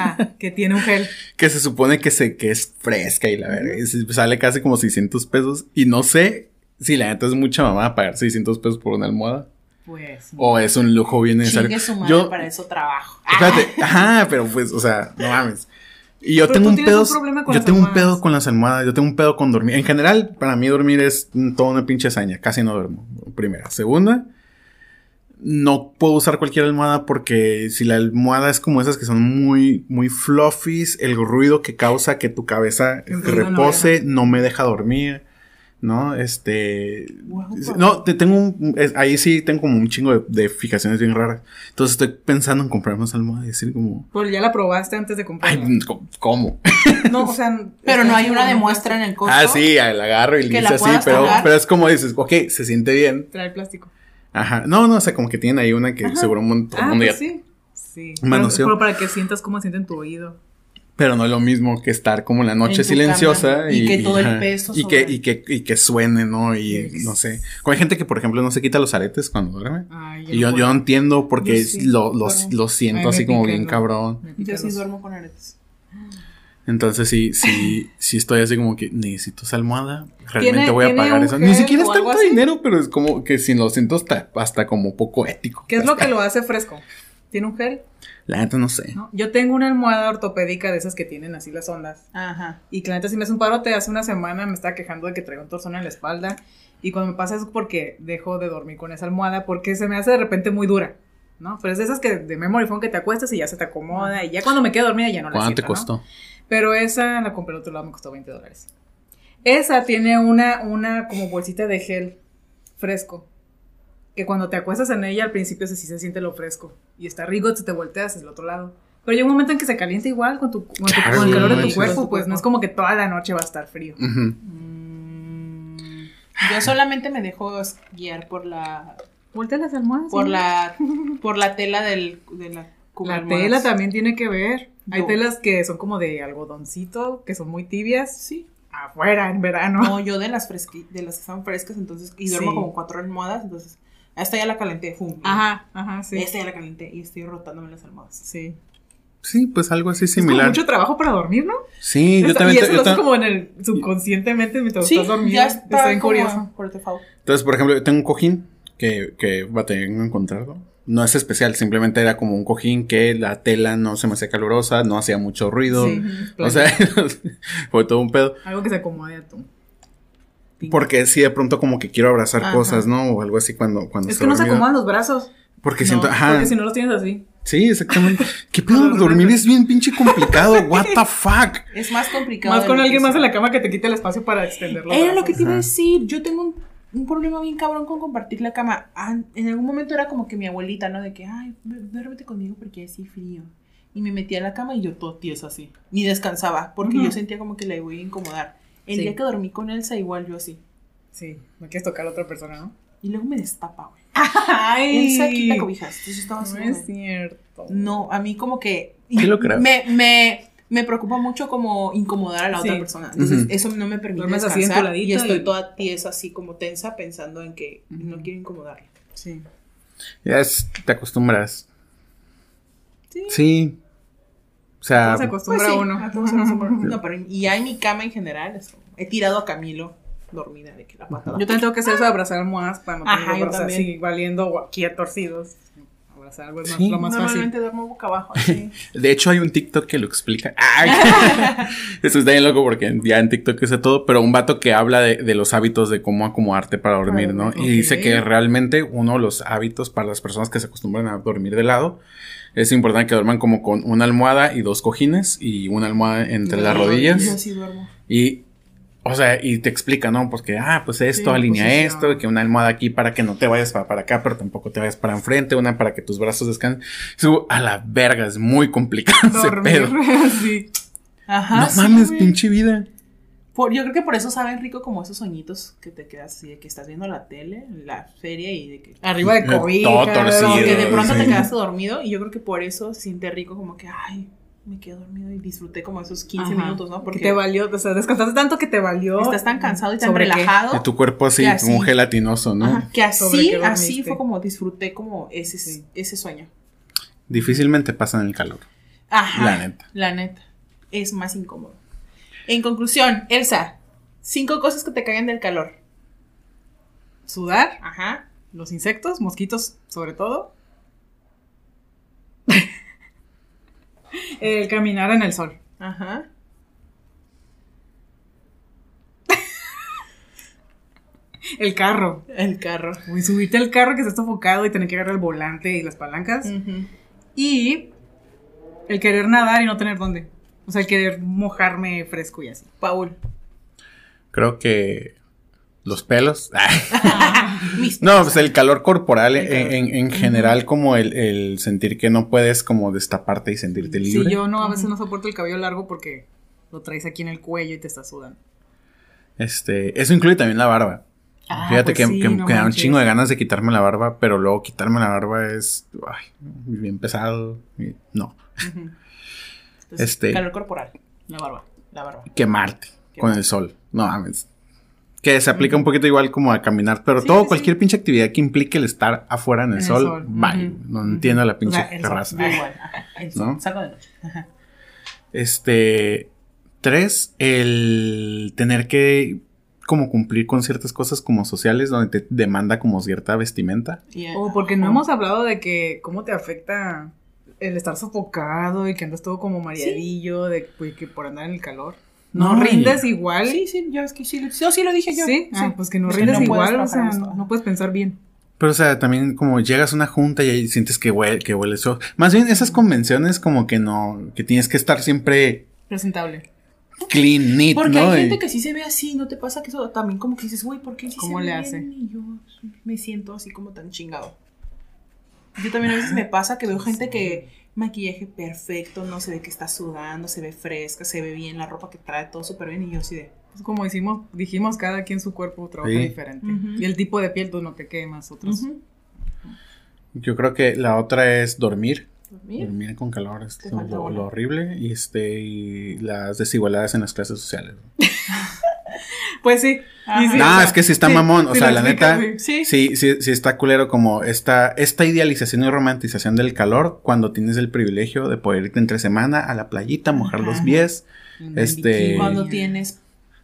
Ajá, que tiene un gel. que se supone que, se, que es fresca y la verga. y sale casi como 600 pesos. Y no sé si la neta es mucha mamá pagar 600 pesos por una almohada. Pues... O es un lujo bien necesario. Su madre, Yo, para eso trabajo. (laughs) Espérate, ajá, pero pues, o sea, no mames. Y yo Pero tengo un pedo. un problema con yo las tengo un pedo con las almohadas. Yo tengo un pedo con dormir. En general, para mí dormir es toda una pinche hazaña. Casi no duermo. Primera. Segunda, no puedo usar cualquier almohada porque si la almohada es como esas que son muy, muy fluffies, el ruido que causa que tu cabeza Que no, no, repose no me deja dormir. ¿No? Este. No, te tengo un. es- ahí sí tengo como un chingo de, de fijaciones bien raras. Entonces estoy pensando en comprarme esa almohada y decir como. Pues ya la probaste antes de Ay, comprarla. ¿cómo? no, o sea... Pero no hay una de de muestra en el costo. Ah, sí, la agarro y le la así, pero, pero es como dices, ok, se siente bien. Trae plástico. Ajá. No, no, o sea, como que tienen ahí una que Ajá. seguro un mon- todo el Ah, mundo pues ya- sí. Sí. Manoseó. Pero, pero para que sientas cómo siente en tu oído. Pero no es lo mismo que estar como en la noche En silenciosa cama, y que todo el peso y que, y que y que suene, ¿no? Y Yes. no sé. Como hay gente que, por ejemplo, no se quita los aretes cuando duerme. Ay, Y yo, no yo no entiendo porque Yo sí, lo, Ay, siento así como bien cabrón. Yo sí duermo con aretes. Entonces sí, sí, (laughs) sí estoy así como que necesito esa almohada. Realmente ¿Tiene- voy a pagar eso. Ni siquiera es tanto dinero, pero es como que si lo siento hasta, hasta como poco ético. ¿Qué es lo que lo hace fresco? ¿Tiene un gel? La neta no sé. ¿No? Yo tengo una almohada ortopédica de esas que tienen así las ondas. Ajá. Y que la neta si me hace un parote, hace una semana me estaba quejando de que traigo un torzón en la espalda. Y cuando me pasa eso es porque dejo de dormir con esa almohada porque se me hace de repente muy dura. ¿No? Pero es de esas que de memory foam que te acuestas y ya se te acomoda. Y ya cuando me quedo dormida ya no la ¿Cuánto te siento, ¿no? Pero esa la compré al otro lado, me costó 20 dólares. Esa tiene una, una como bolsita de gel fresco. Que cuando te acuestas en ella al principio se, sí se siente lo fresco. Y está rico, si te volteas es el otro lado. Pero llega un momento en que se calienta igual con, tu, con, tu- con el calor de tu cuerpo. Pues no es como que toda la noche va a estar frío. Ujú. Mm, Yo solamente me dejo guiar por la Voltea las almohadas. por sí. la (laughs) por la tela del de la La cubrealmohadas. tela también tiene que ver. Hay No. telas que son como de algodoncito, que son muy tibias. Sí. Afuera, en verano. No, yo de las fresqui, de las que están frescas, entonces y duermo Sí. como cuatro almohadas, entonces esta ya la calenté, fum. Ajá, ajá, sí. Esta ya la calenté y estoy rotándome las almohadas. Sí. Sí, pues algo así Es como similar. mucho trabajo para dormir, ¿no? Sí, yo también. y eso lo haces como en el subconscientemente mientras Sí, estás dormido. ya está, está, bien como curioso. por default. Entonces, por ejemplo, yo tengo un cojín que, que batallé en encontrarlo. No es especial, simplemente era como un cojín que la tela no se me hacía calurosa, no hacía mucho ruido. Sí, O sea, (laughs) fue todo un pedo. algo que se acomode a tú. Porque sí, de pronto como que quiero abrazar Ajá. cosas, ¿no? O algo así cuando, cuando Es que no se acomodan los brazos. Porque No, siento, ajá. Porque si no los tienes así. Sí, exactamente. (laughs) ¿Qué pedo? Dormir es bien pinche complicado. (laughs) What the fuck? Es más complicado. Más con alguien más en la cama que te quite el espacio para extender los Era lo que te iba a decir. Yo tengo un, un problema bien cabrón con compartir la cama. Ah, en algún momento era como que mi abuelita, ¿no? De que, ay, du- duérmete conmigo porque así frío. Y me metía a la cama y yo todo tieso así. Ni descansaba porque yo sentía como que la voy a incomodar. El Sí. día que dormí con Elsa, igual yo así. Sí, no quieres tocar a otra persona, ¿no? Y luego me destapa, güey. (laughs) Ay, Elsa quita cobijas. Entonces yo estaba así. No es cierto. No, a mí como que... Sí lo creo. Me, me, me preocupa mucho como incomodar a la otra persona. Entonces eso no me permite Duermes así descansar. enculadita y estoy y- toda tiesa así como tensa pensando en que no quiero incomodarla. Sí. Ya es- te acostumbras. Sí. Sí. O sea, ¿Cómo se acostumbra Pues sí, uno? a todos se acostumbra. No, pero y ya en mi cama en general, eso, he tirado a Camilo dormida de que la patada. Yo también tengo que hacer eso de abrazar almohadas para no tener Ajá, los brazos así valiendo aquí torcidos. Abrazar algo es más- Sí. lo más Normalmente fácil. duermo boca abajo. así. (laughs) de hecho hay un TikTok que lo explica. (laughs) ¡Ay! (laughs) Eso está bien loco porque ya en TikTok es de todo, pero un vato que habla de, de los hábitos de cómo acomodarte para dormir, ¿no? Y dice que realmente uno de los hábitos para las personas que se acostumbran a dormir de lado es importante que duerman como con una almohada y dos cojines y una almohada entre las Yo rodillas. así duermo. Y, o sea, y te explica, ¿no? Porque, ah, pues esto, Sí, alinea posición. esto, que una almohada aquí para que no te vayas para, para acá, pero tampoco te vayas para enfrente, una para que tus brazos descansen. Eso, a la verga, es muy complicado ese Dormir pedo. (laughs) así. Ajá. no sí, mames, pinche vida. Por- yo creo que por eso saben rico como esos sueñitos que te quedas así de que estás viendo la tele, la serie y de que Arriba de Todo cobijas. torcido. que de Sí, pronto sí. te quedaste dormido y yo creo que por eso se siente rico como que ay, me quedé dormido y disfruté como esos 15 Ajá. minutos, ¿no? Que Porque te valió, o sea, descansaste tanto que te valió. estás tan cansado y tan relajado. De tu cuerpo así, así. como gelatinoso, ¿no? Ajá, que así, así fue como disfruté como ese, Sí. ese sueño. Difícilmente pasan el calor. Ajá. La neta. La neta. Es más incómodo. En conclusión, Elsa, cinco cosas que te cagan del calor. Sudar, Ajá. los insectos, mosquitos sobre todo. (laughs) El caminar en el sol. Ajá. El carro. El carro. Uy, subirte al carro que está sofocado y tener que agarrar el volante y las palancas. Y el querer nadar y no tener dónde. O sea, el querer mojarme fresco y así. Paul. Creo que los pelos. (laughs) No, pues el calor corporal El calor. En, en- en general, como el, el sentir que no puedes como destaparte y sentirte Sí, libre. yo no, a veces no soporto el cabello largo porque lo traes aquí en el cuello y te está sudando. Este, eso incluye también la barba. Ah, Fíjate pues que, sí, que- no que da un chingo de ganas de quitarme la barba, pero luego quitarme la barba es ay, bien pesado. y no. Entonces, Este- Calor corporal. La barba. La barba. quemarte con el sol. No mames. Que se aplica un poquito igual como a caminar, pero Sí, todo, sí, cualquier pinche actividad que implique el estar afuera en el, En el sol, sol. bye. Ujú. No entiendo la O pinche sea, el sol. igual. Ajá. El sol. ¿No? Salgo de noche. Ajá. Este, Tres, el tener que como cumplir con ciertas cosas como sociales donde te demanda como cierta vestimenta. Yeah. O porque no Ajá. hemos hablado de que cómo te afecta el estar sofocado y que andas todo como mareadillo, de pues, que por andar en el calor. No, No, y- rindes igual. Sí, sí, ya ves que sí, lo- yo sí lo dije yo. Sí, ah, pues que no Es que rindes no igual, o sea, no puedes pensar bien. Pero, o sea, también como llegas a una junta y ahí sientes que huele, que huele eso. Más bien esas convenciones como que no, que tienes que estar siempre Presentable. clean, neat, Porque ¿no? hay gente que sí se ve así, ¿no te pasa que eso también como que dices, güey, ¿por qué sí ¿Cómo se le hace? Y yo me siento así como tan chingado. Yo también a veces me pasa que veo gente que maquillaje perfecto, no se ve que está sudando, se ve fresca, se ve bien la ropa que trae, todo súper bien y yo así de... Pues como hicimos, dijimos, cada quien su cuerpo trabaja Sí. diferente. Y el tipo de piel, tú no te quemas, otros. Ujú. Yo creo que la otra es dormir. Dormir. Dormir con calor es lo, horrible y este y las desigualdades en las clases sociales. (laughs) (laughs) Pues sí. Sí, no, o sea, es que sí está sí, mamón, o sí sea, la explica, neta, sí. Sí. sí, está culero como esta, esta idealización y romantización del calor cuando tienes el privilegio de poder irte entre semana a la playita, mojar los pies. Este-. Cuando tienes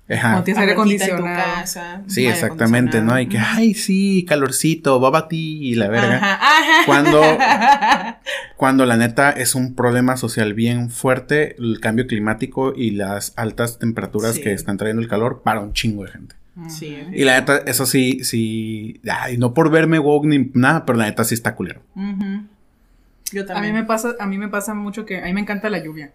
Ajá. Cuando tienes aire en tu acondicionado. casa. Sí, exactamente, ¿no? Y que, acondicionado. ay, sí, calorcito, baba ti y la verga. Ajá, ajá. Cuando, (laughs) cuando la neta es un problema social bien fuerte, el cambio climático y las altas temperaturas Sí. que están trayendo el calor para un chingo de gente. Sí, Y la neta, eso sí, sí, ay, no por verme woke ni nada, pero la neta sí está culero. Yo A mí me pasa, a mí me pasa mucho que a mí me encanta la lluvia.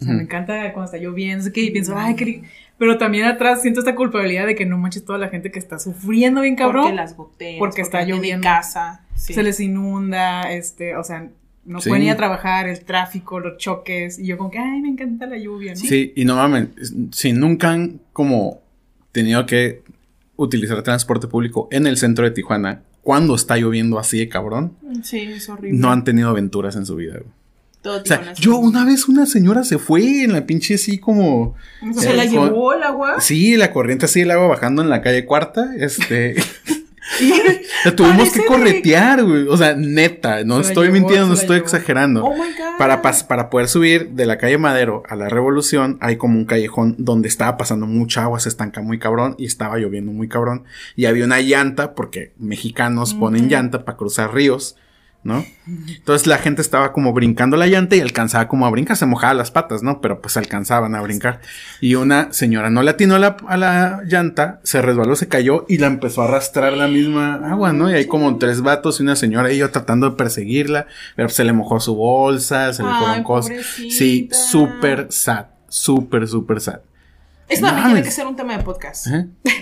O sea, me encanta cuando está lloviendo, qué, y pienso, ay, qué ri-". Pero también atrás siento esta culpabilidad de que no manches toda la gente que está sufriendo bien cabrón. Porque las goteras. Porque está no tienen lloviendo. casa. Sí. Se les inunda, este, o sea, no Sí. pueden ir a trabajar, el tráfico, los choques. Y yo como que, ay, me encanta la lluvia, ¿no? Sí, y no mames, si nunca han como tenido que utilizar transporte público en el centro de Tijuana, cuando está lloviendo así de cabrón, Sí, es horrible. no han tenido aventuras en su vida. güey. Todo O sea, yo una vez una señora se fue en la pinche así como... ¿Se eh, la llevó el agua? Sí, la corriente así, el agua bajando en la calle cuarta, este... (laughs) la tuvimos que corretear, güey. O sea, neta, no Se estoy llevó, mintiendo, no estoy llevó. exagerando. Oh my god. Para, para poder subir de la calle Madero a la Revolución, hay como un callejón donde estaba pasando mucha agua, se estanca muy cabrón y estaba lloviendo muy cabrón. Y había una llanta, porque mexicanos ponen llanta para cruzar ríos, ¿no? Entonces la gente estaba como brincando la llanta y alcanzaba como a brincar, se mojaba las patas, ¿no? Pero pues alcanzaban a brincar. Y una señora no le atinó a la, a la llanta, se resbaló, se cayó y la empezó a arrastrar la misma agua, ¿no? Y hay como tres vatos y una señora y yo tratando de perseguirla, pero se le mojó su bolsa, se le fueron cosas. Sí, súper sad, súper, súper sad. Esto también tiene que ser un tema de podcast.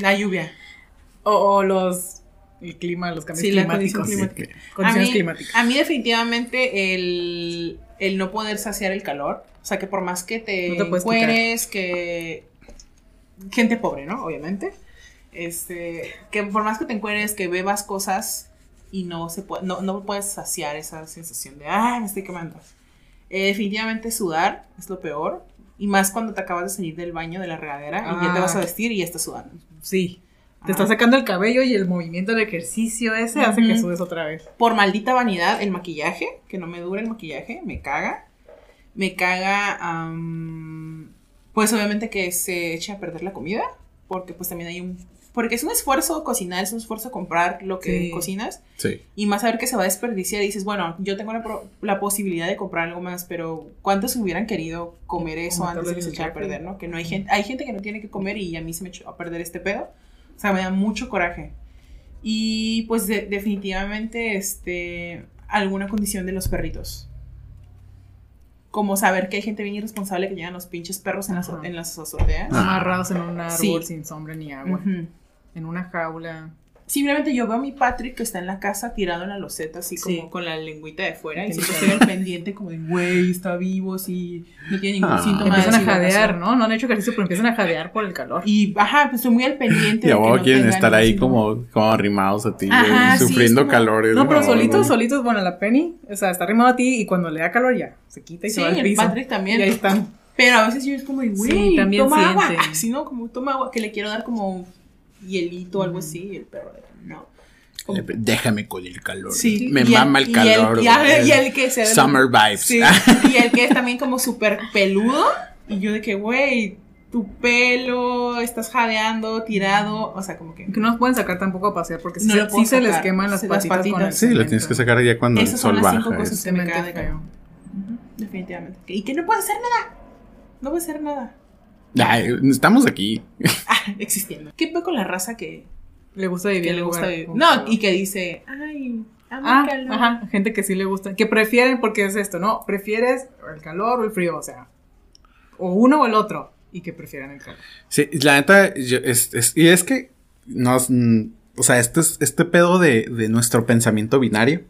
La lluvia. O, o los, el clima, los cambios Sí, climáticos. condición climática. A Condiciones mí, climáticas. a mí definitivamente el, el no poder saciar el calor, o sea que por más que te, No te que gente pobre, ¿no? Obviamente. Este, que por más que te encueres, que bebas cosas y no se puede, no, no puedes saciar esa sensación de ay me estoy quemando. Eh, definitivamente sudar es lo peor. Y más cuando te acabas de salir del baño de la regadera y ya te Ah. vas a vestir y ya estás sudando. Sí. Te está sacando el cabello y el movimiento del ejercicio ese hace que Ujú. subes otra vez. por maldita vanidad, el maquillaje, que no me dura el maquillaje, me caga. Me caga, am, pues obviamente que se eche a perder la comida, porque pues también hay un... Porque es un esfuerzo cocinar, es un esfuerzo comprar lo que Sí. cocinas, Sí. y más saber que se va a desperdiciar y dices, bueno, yo tengo la, pro- la posibilidad de comprar algo más, pero ¿cuántos hubieran querido comer eso Como antes de que se echara a perder, no? Que no hay gente, hay gente que no tiene que comer y a mí se me echó a perder este pedo. O sea, me da mucho coraje. Y pues de- definitivamente, este, alguna condición de los perritos. Como saber que hay gente bien irresponsable que llevan los pinches perros en las, en las azoteas. Amarrados en un árbol Sí. sin sombra ni agua. En una jaula. Simplemente yo veo a mi Patrick que está en la casa tirado en la loseta, así como Sí. con la lengüita de fuera, y Sí, siempre sí. estoy al pendiente como de, güey, está vivo, sí, no tiene ningún Ah. síntoma Empiezan a jadear, deshidratación". ¿no? No han hecho ejercicio, pero empiezan a jadear por el calor. Y, ajá, pues estoy muy al pendiente. Y a de que no quieren estar ahí síntoma. como, como arrimados a ti, güey, Ajá, sí, sufriendo como- calores. No, pero solitos, solitos, bueno, la Penny, o sea, está arrimado a ti y cuando le da calor ya se quita y Sí, se va al el piso. Patrick también. Y ahí están. Pero a veces yo es como, de, güey, Sí, toma agua. Así, (laughs) ¿no? Como toma agua, que le quiero dar como hielito o algo así, y el perro, de, no. Como- Eh, Déjame con el calor. Sí, Me y el- mama el y calor. y, güey. y el que se Summer vibes. Sí, (laughs) y el que es también como súper peludo. Y yo de que, güey, tu pelo, estás jadeando, tirado, o sea, como que... Que no los pueden sacar tampoco a pasear porque No sí, lo se les queman las Sí, las patitas, con el patitas. Sí, lo tienes que sacar ya cuando Esas el son sol las cinco baja. cosas es- que me Tristemente cagan. feo. Ujú, Definitivamente. Y que no puede hacer nada. No puede hacer nada. Ay, estamos aquí. (laughs) Ah, existiendo. ¿Qué pedo con la raza que, Le gusta vivir que le gusta vivir? No, y que dice, ay, amo Ah, el calor. ajá, gente que sí le gusta, que prefieren, porque es esto, ¿no? Prefieres el calor o el frío, o sea, o uno o el otro, y que prefieran el calor. Sí, la neta, yo- es, es- y es que nos, o sea, este es este pedo de, de nuestro pensamiento binario,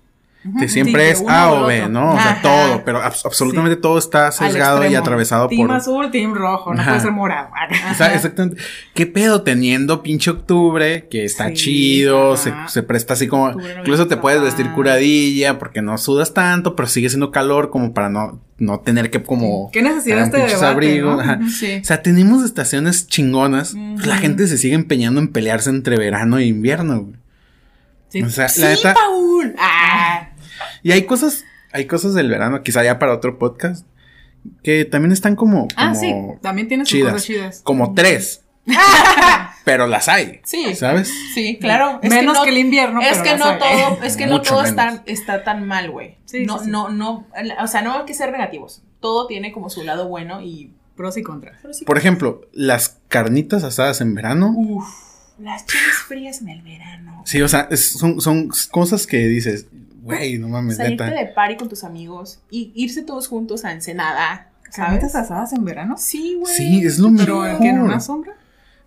que siempre Sí, es A o B. ¿no? O sea, Ajá. todo, pero abs- absolutamente todo está sesgado y atravesado Team por... azul, team rojo, no Ajá. puede ser morado. (laughs) O sea, exactamente. ¿Qué pedo teniendo pinche octubre? Que está Sí, chido, se, ajá. se presta así como. Octubre, Incluso te puedes vestir ajá. curadilla porque no sudas tanto, pero sigue siendo calor como para no, no tener que como. ¿Qué necesidad este pinches debate, no? ajá. Sí. O sea, tenemos estaciones chingonas. la gente se sigue empeñando en pelearse entre verano e invierno, güey. Sí. O sea, Sí, la neta. Paul. Ah. Y hay cosas, hay cosas del verano, quizá ya para otro podcast, que también están como. Ah, como sí, también tiene sus chidas. cosas chidas. Como tres. (laughs) pero las hay. Sí. ¿Sabes? Sí, claro. Es Menos que, no, que el invierno, es pero que las no hay. todo, (laughs) es que no todo está, está tan mal, güey. Sí, no, sí, sí. no, no, o sea, no hay que ser negativos. Todo tiene como su lado bueno y. Pros y contras. Por ejemplo, las carnitas asadas en verano. Uf, las chiles frías en el verano. Sí, o sea, es- son, son cosas que dices, güey, no mames, Salirte neta. de party con tus amigos y irse todos juntos a Ensenada, ¿sabes? ¿Carnitas asadas en verano? Sí, güey. Sí, es lo ¿Pero mejor. que en una sombra?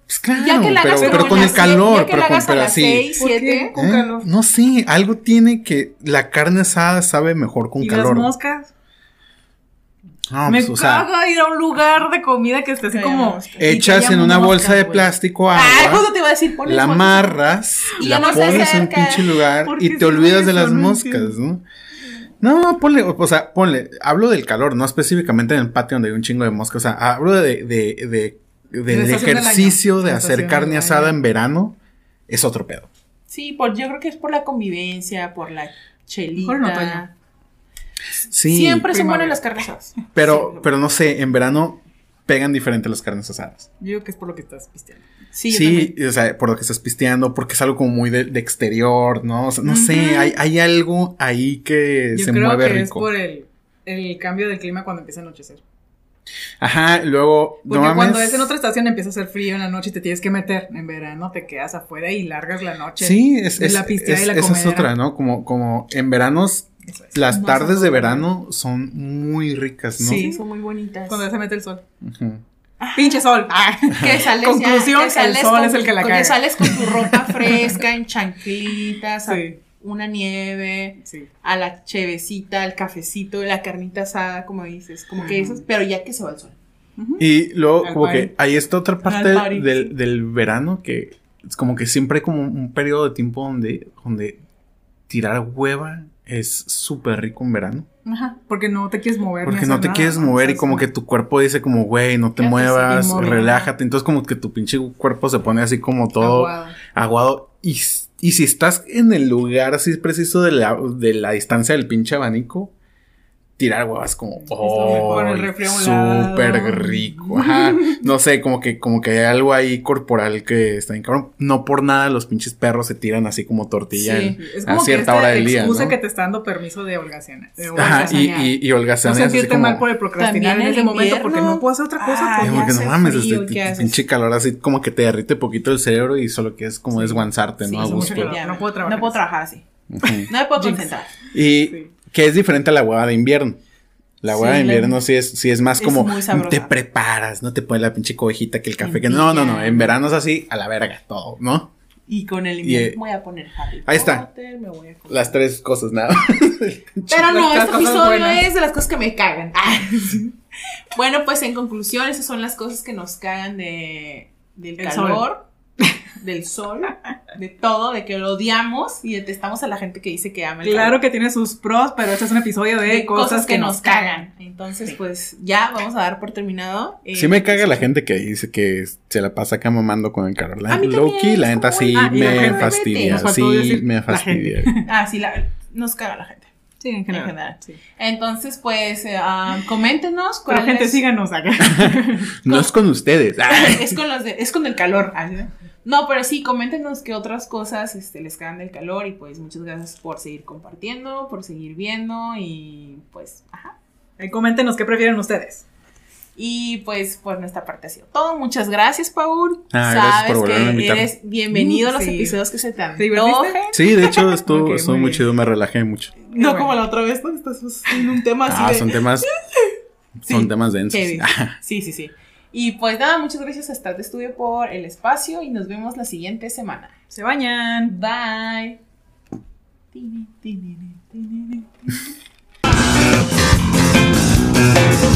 Pues claro, Ya que la pero, pero con el calor, pero, con, pero así. seis, ¿Por qué? siete. Con ¿Eh? calor. No sé, algo tiene que la carne asada sabe mejor con ¿Y calor. las moscas? No, Me pues, o sea, ir a un lugar de comida que esté así como... echas en una bolsa de plástico Ah, agua, justo te iba a decir, la amarras, Y la no pones en un pinche lugar ¿Por y te olvidas de las moscas. ¿no? No, ponle, o sea, ponle, hablo del calor, no específicamente en el patio donde hay un chingo de moscas, o sea, hablo de, de, de, del ejercicio de hacer carne asada en verano, es otro pedo. Sí, por, yo creo que es por la convivencia, por la chelita. Mejor en otoño. Sí, Siempre son buenas las carnes asadas. (laughs) pero, pero no sé, en verano pegan diferente las carnes asadas. Yo digo que es por lo que estás pisteando. Sí, yo Sí, o sea, por lo que estás pisteando, porque es algo como muy de, de exterior, ¿no? O sea, no sé, hay, hay algo ahí que Yo se creo mueve que es por el, el cambio del clima cuando empieza a anochecer. Ajá, luego, Porque no cuando es en otra estación empieza a hacer frío en la noche y te tienes que meter. En verano te quedas afuera y largas la noche. Sí, es, es, la pisteada es- y la esa es otra, ¿no? Como, como en veranos, Eso es. las No, tardes de verano son muy ricas, ¿no? Sí, son muy bonitas. Cuando ya se mete el sol. Ujú. Pinche sol. Ah. (laughs) Que sales Conclusión, ya, que sales el sol con- es el que la con- caga. sales con tu ropa (laughs) fresca, en chanclitas, a Sí. una nieve, Sí. a la chevecita, al cafecito, la carnita asada, como dices, como que esas, pero ya que se va el sol. Y luego, Al como party. que hay esta otra parte del, party, del, sí. del verano que es como que siempre hay como un periodo de tiempo donde, donde tirar hueva es súper rico en verano. Ajá. Porque no te quieres mover. Porque no te nada, quieres ¿no? mover y como que tu cuerpo dice como, güey, no te muevas, relájate. Entonces como que tu pinche cuerpo se pone así como todo aguado. aguado. Y, y si estás en el lugar así preciso de la, de la distancia del pinche abanico, tirar huevas como, oh, a súper rico. Ajá. No sé, como que, como que hay algo ahí corporal que está bien cabrón. No por nada los pinches perros se tiran así como tortilla Sí, en- Es a como que cierta esta hora del día. excusa ¿no? que te está dando permiso de holgazanear. Ajá, y, holgazanear. y, y holgazaneas no sentirte como- mal por el procrastinar en ese momento porque no puedo hacer otra cosa. Y ya porque no mames, frío, este, pinche calor así como que te derrite poquito el cerebro y solo quieres como Sí. desguanzarte, Sí, ¿no? A gusto. no puedo trabajar No puedo así. trabajar así. No me puedo concentrar. Y Sí. Que es diferente a la hueva de invierno. La Sí, hueva de la- invierno sí es, sí es más es como te preparas, no te pones la pinche cobijita que el café. Que no, no, no. En verano es así, a la verga, todo, ¿no? Y con el Y, invierno eh, voy a poner Harry ahí está. Potter, me voy a comer. Las tres cosas, nada. (laughs) Pero no, este episodio es de las cosas que me cagan. Ah, bueno, pues en conclusión, esas son las cosas que nos cagan de, del El calor, (laughs) del sol, de todo, de que lo odiamos y detestamos a la gente que dice que ama el Claro calor. que tiene sus pros, pero este es un episodio de, de cosas, que, nos cagan. Entonces, pues ya vamos a dar por terminado. eh, Sí me caga la gente que dice que se la pasa acá mamando con el calor. La Loki, también, la neta como, sí ah, me gente, fastidia. Sí, me fastidia. Ah, sí, la- nos caga la gente. Sí, en general. En general. sí. Entonces, pues, ah, coméntenos Pero cuál gente, es- síganos acá. (laughs) No es con ustedes. Ah. (laughs) es con los de- es con el calor. Ay, ¿no? Pero sí, coméntenos qué otras cosas este, les quedan del calor y pues muchas gracias por seguir compartiendo, por seguir viendo y pues, ajá. Ahí coméntenos qué prefieren ustedes. Y pues por nuestra parte ha sido todo. Muchas gracias, Paul. Ah, gracias por volverme a que invitar. eres bienvenido a los Sí. episodios que se te antojen. Sí, de hecho estuvo, (laughs) Ok, estuvo muy muy chido, me relajé mucho. No bueno. como la otra vez, ¿no? Estás en un tema así Ah, de... son temas. (laughs) Sí, Son temas densos. (laughs) Sí, sí, sí. Y pues nada, muchas gracias a Start Studio por el espacio y nos vemos la siguiente semana. Se bañan. Bye. (laughs)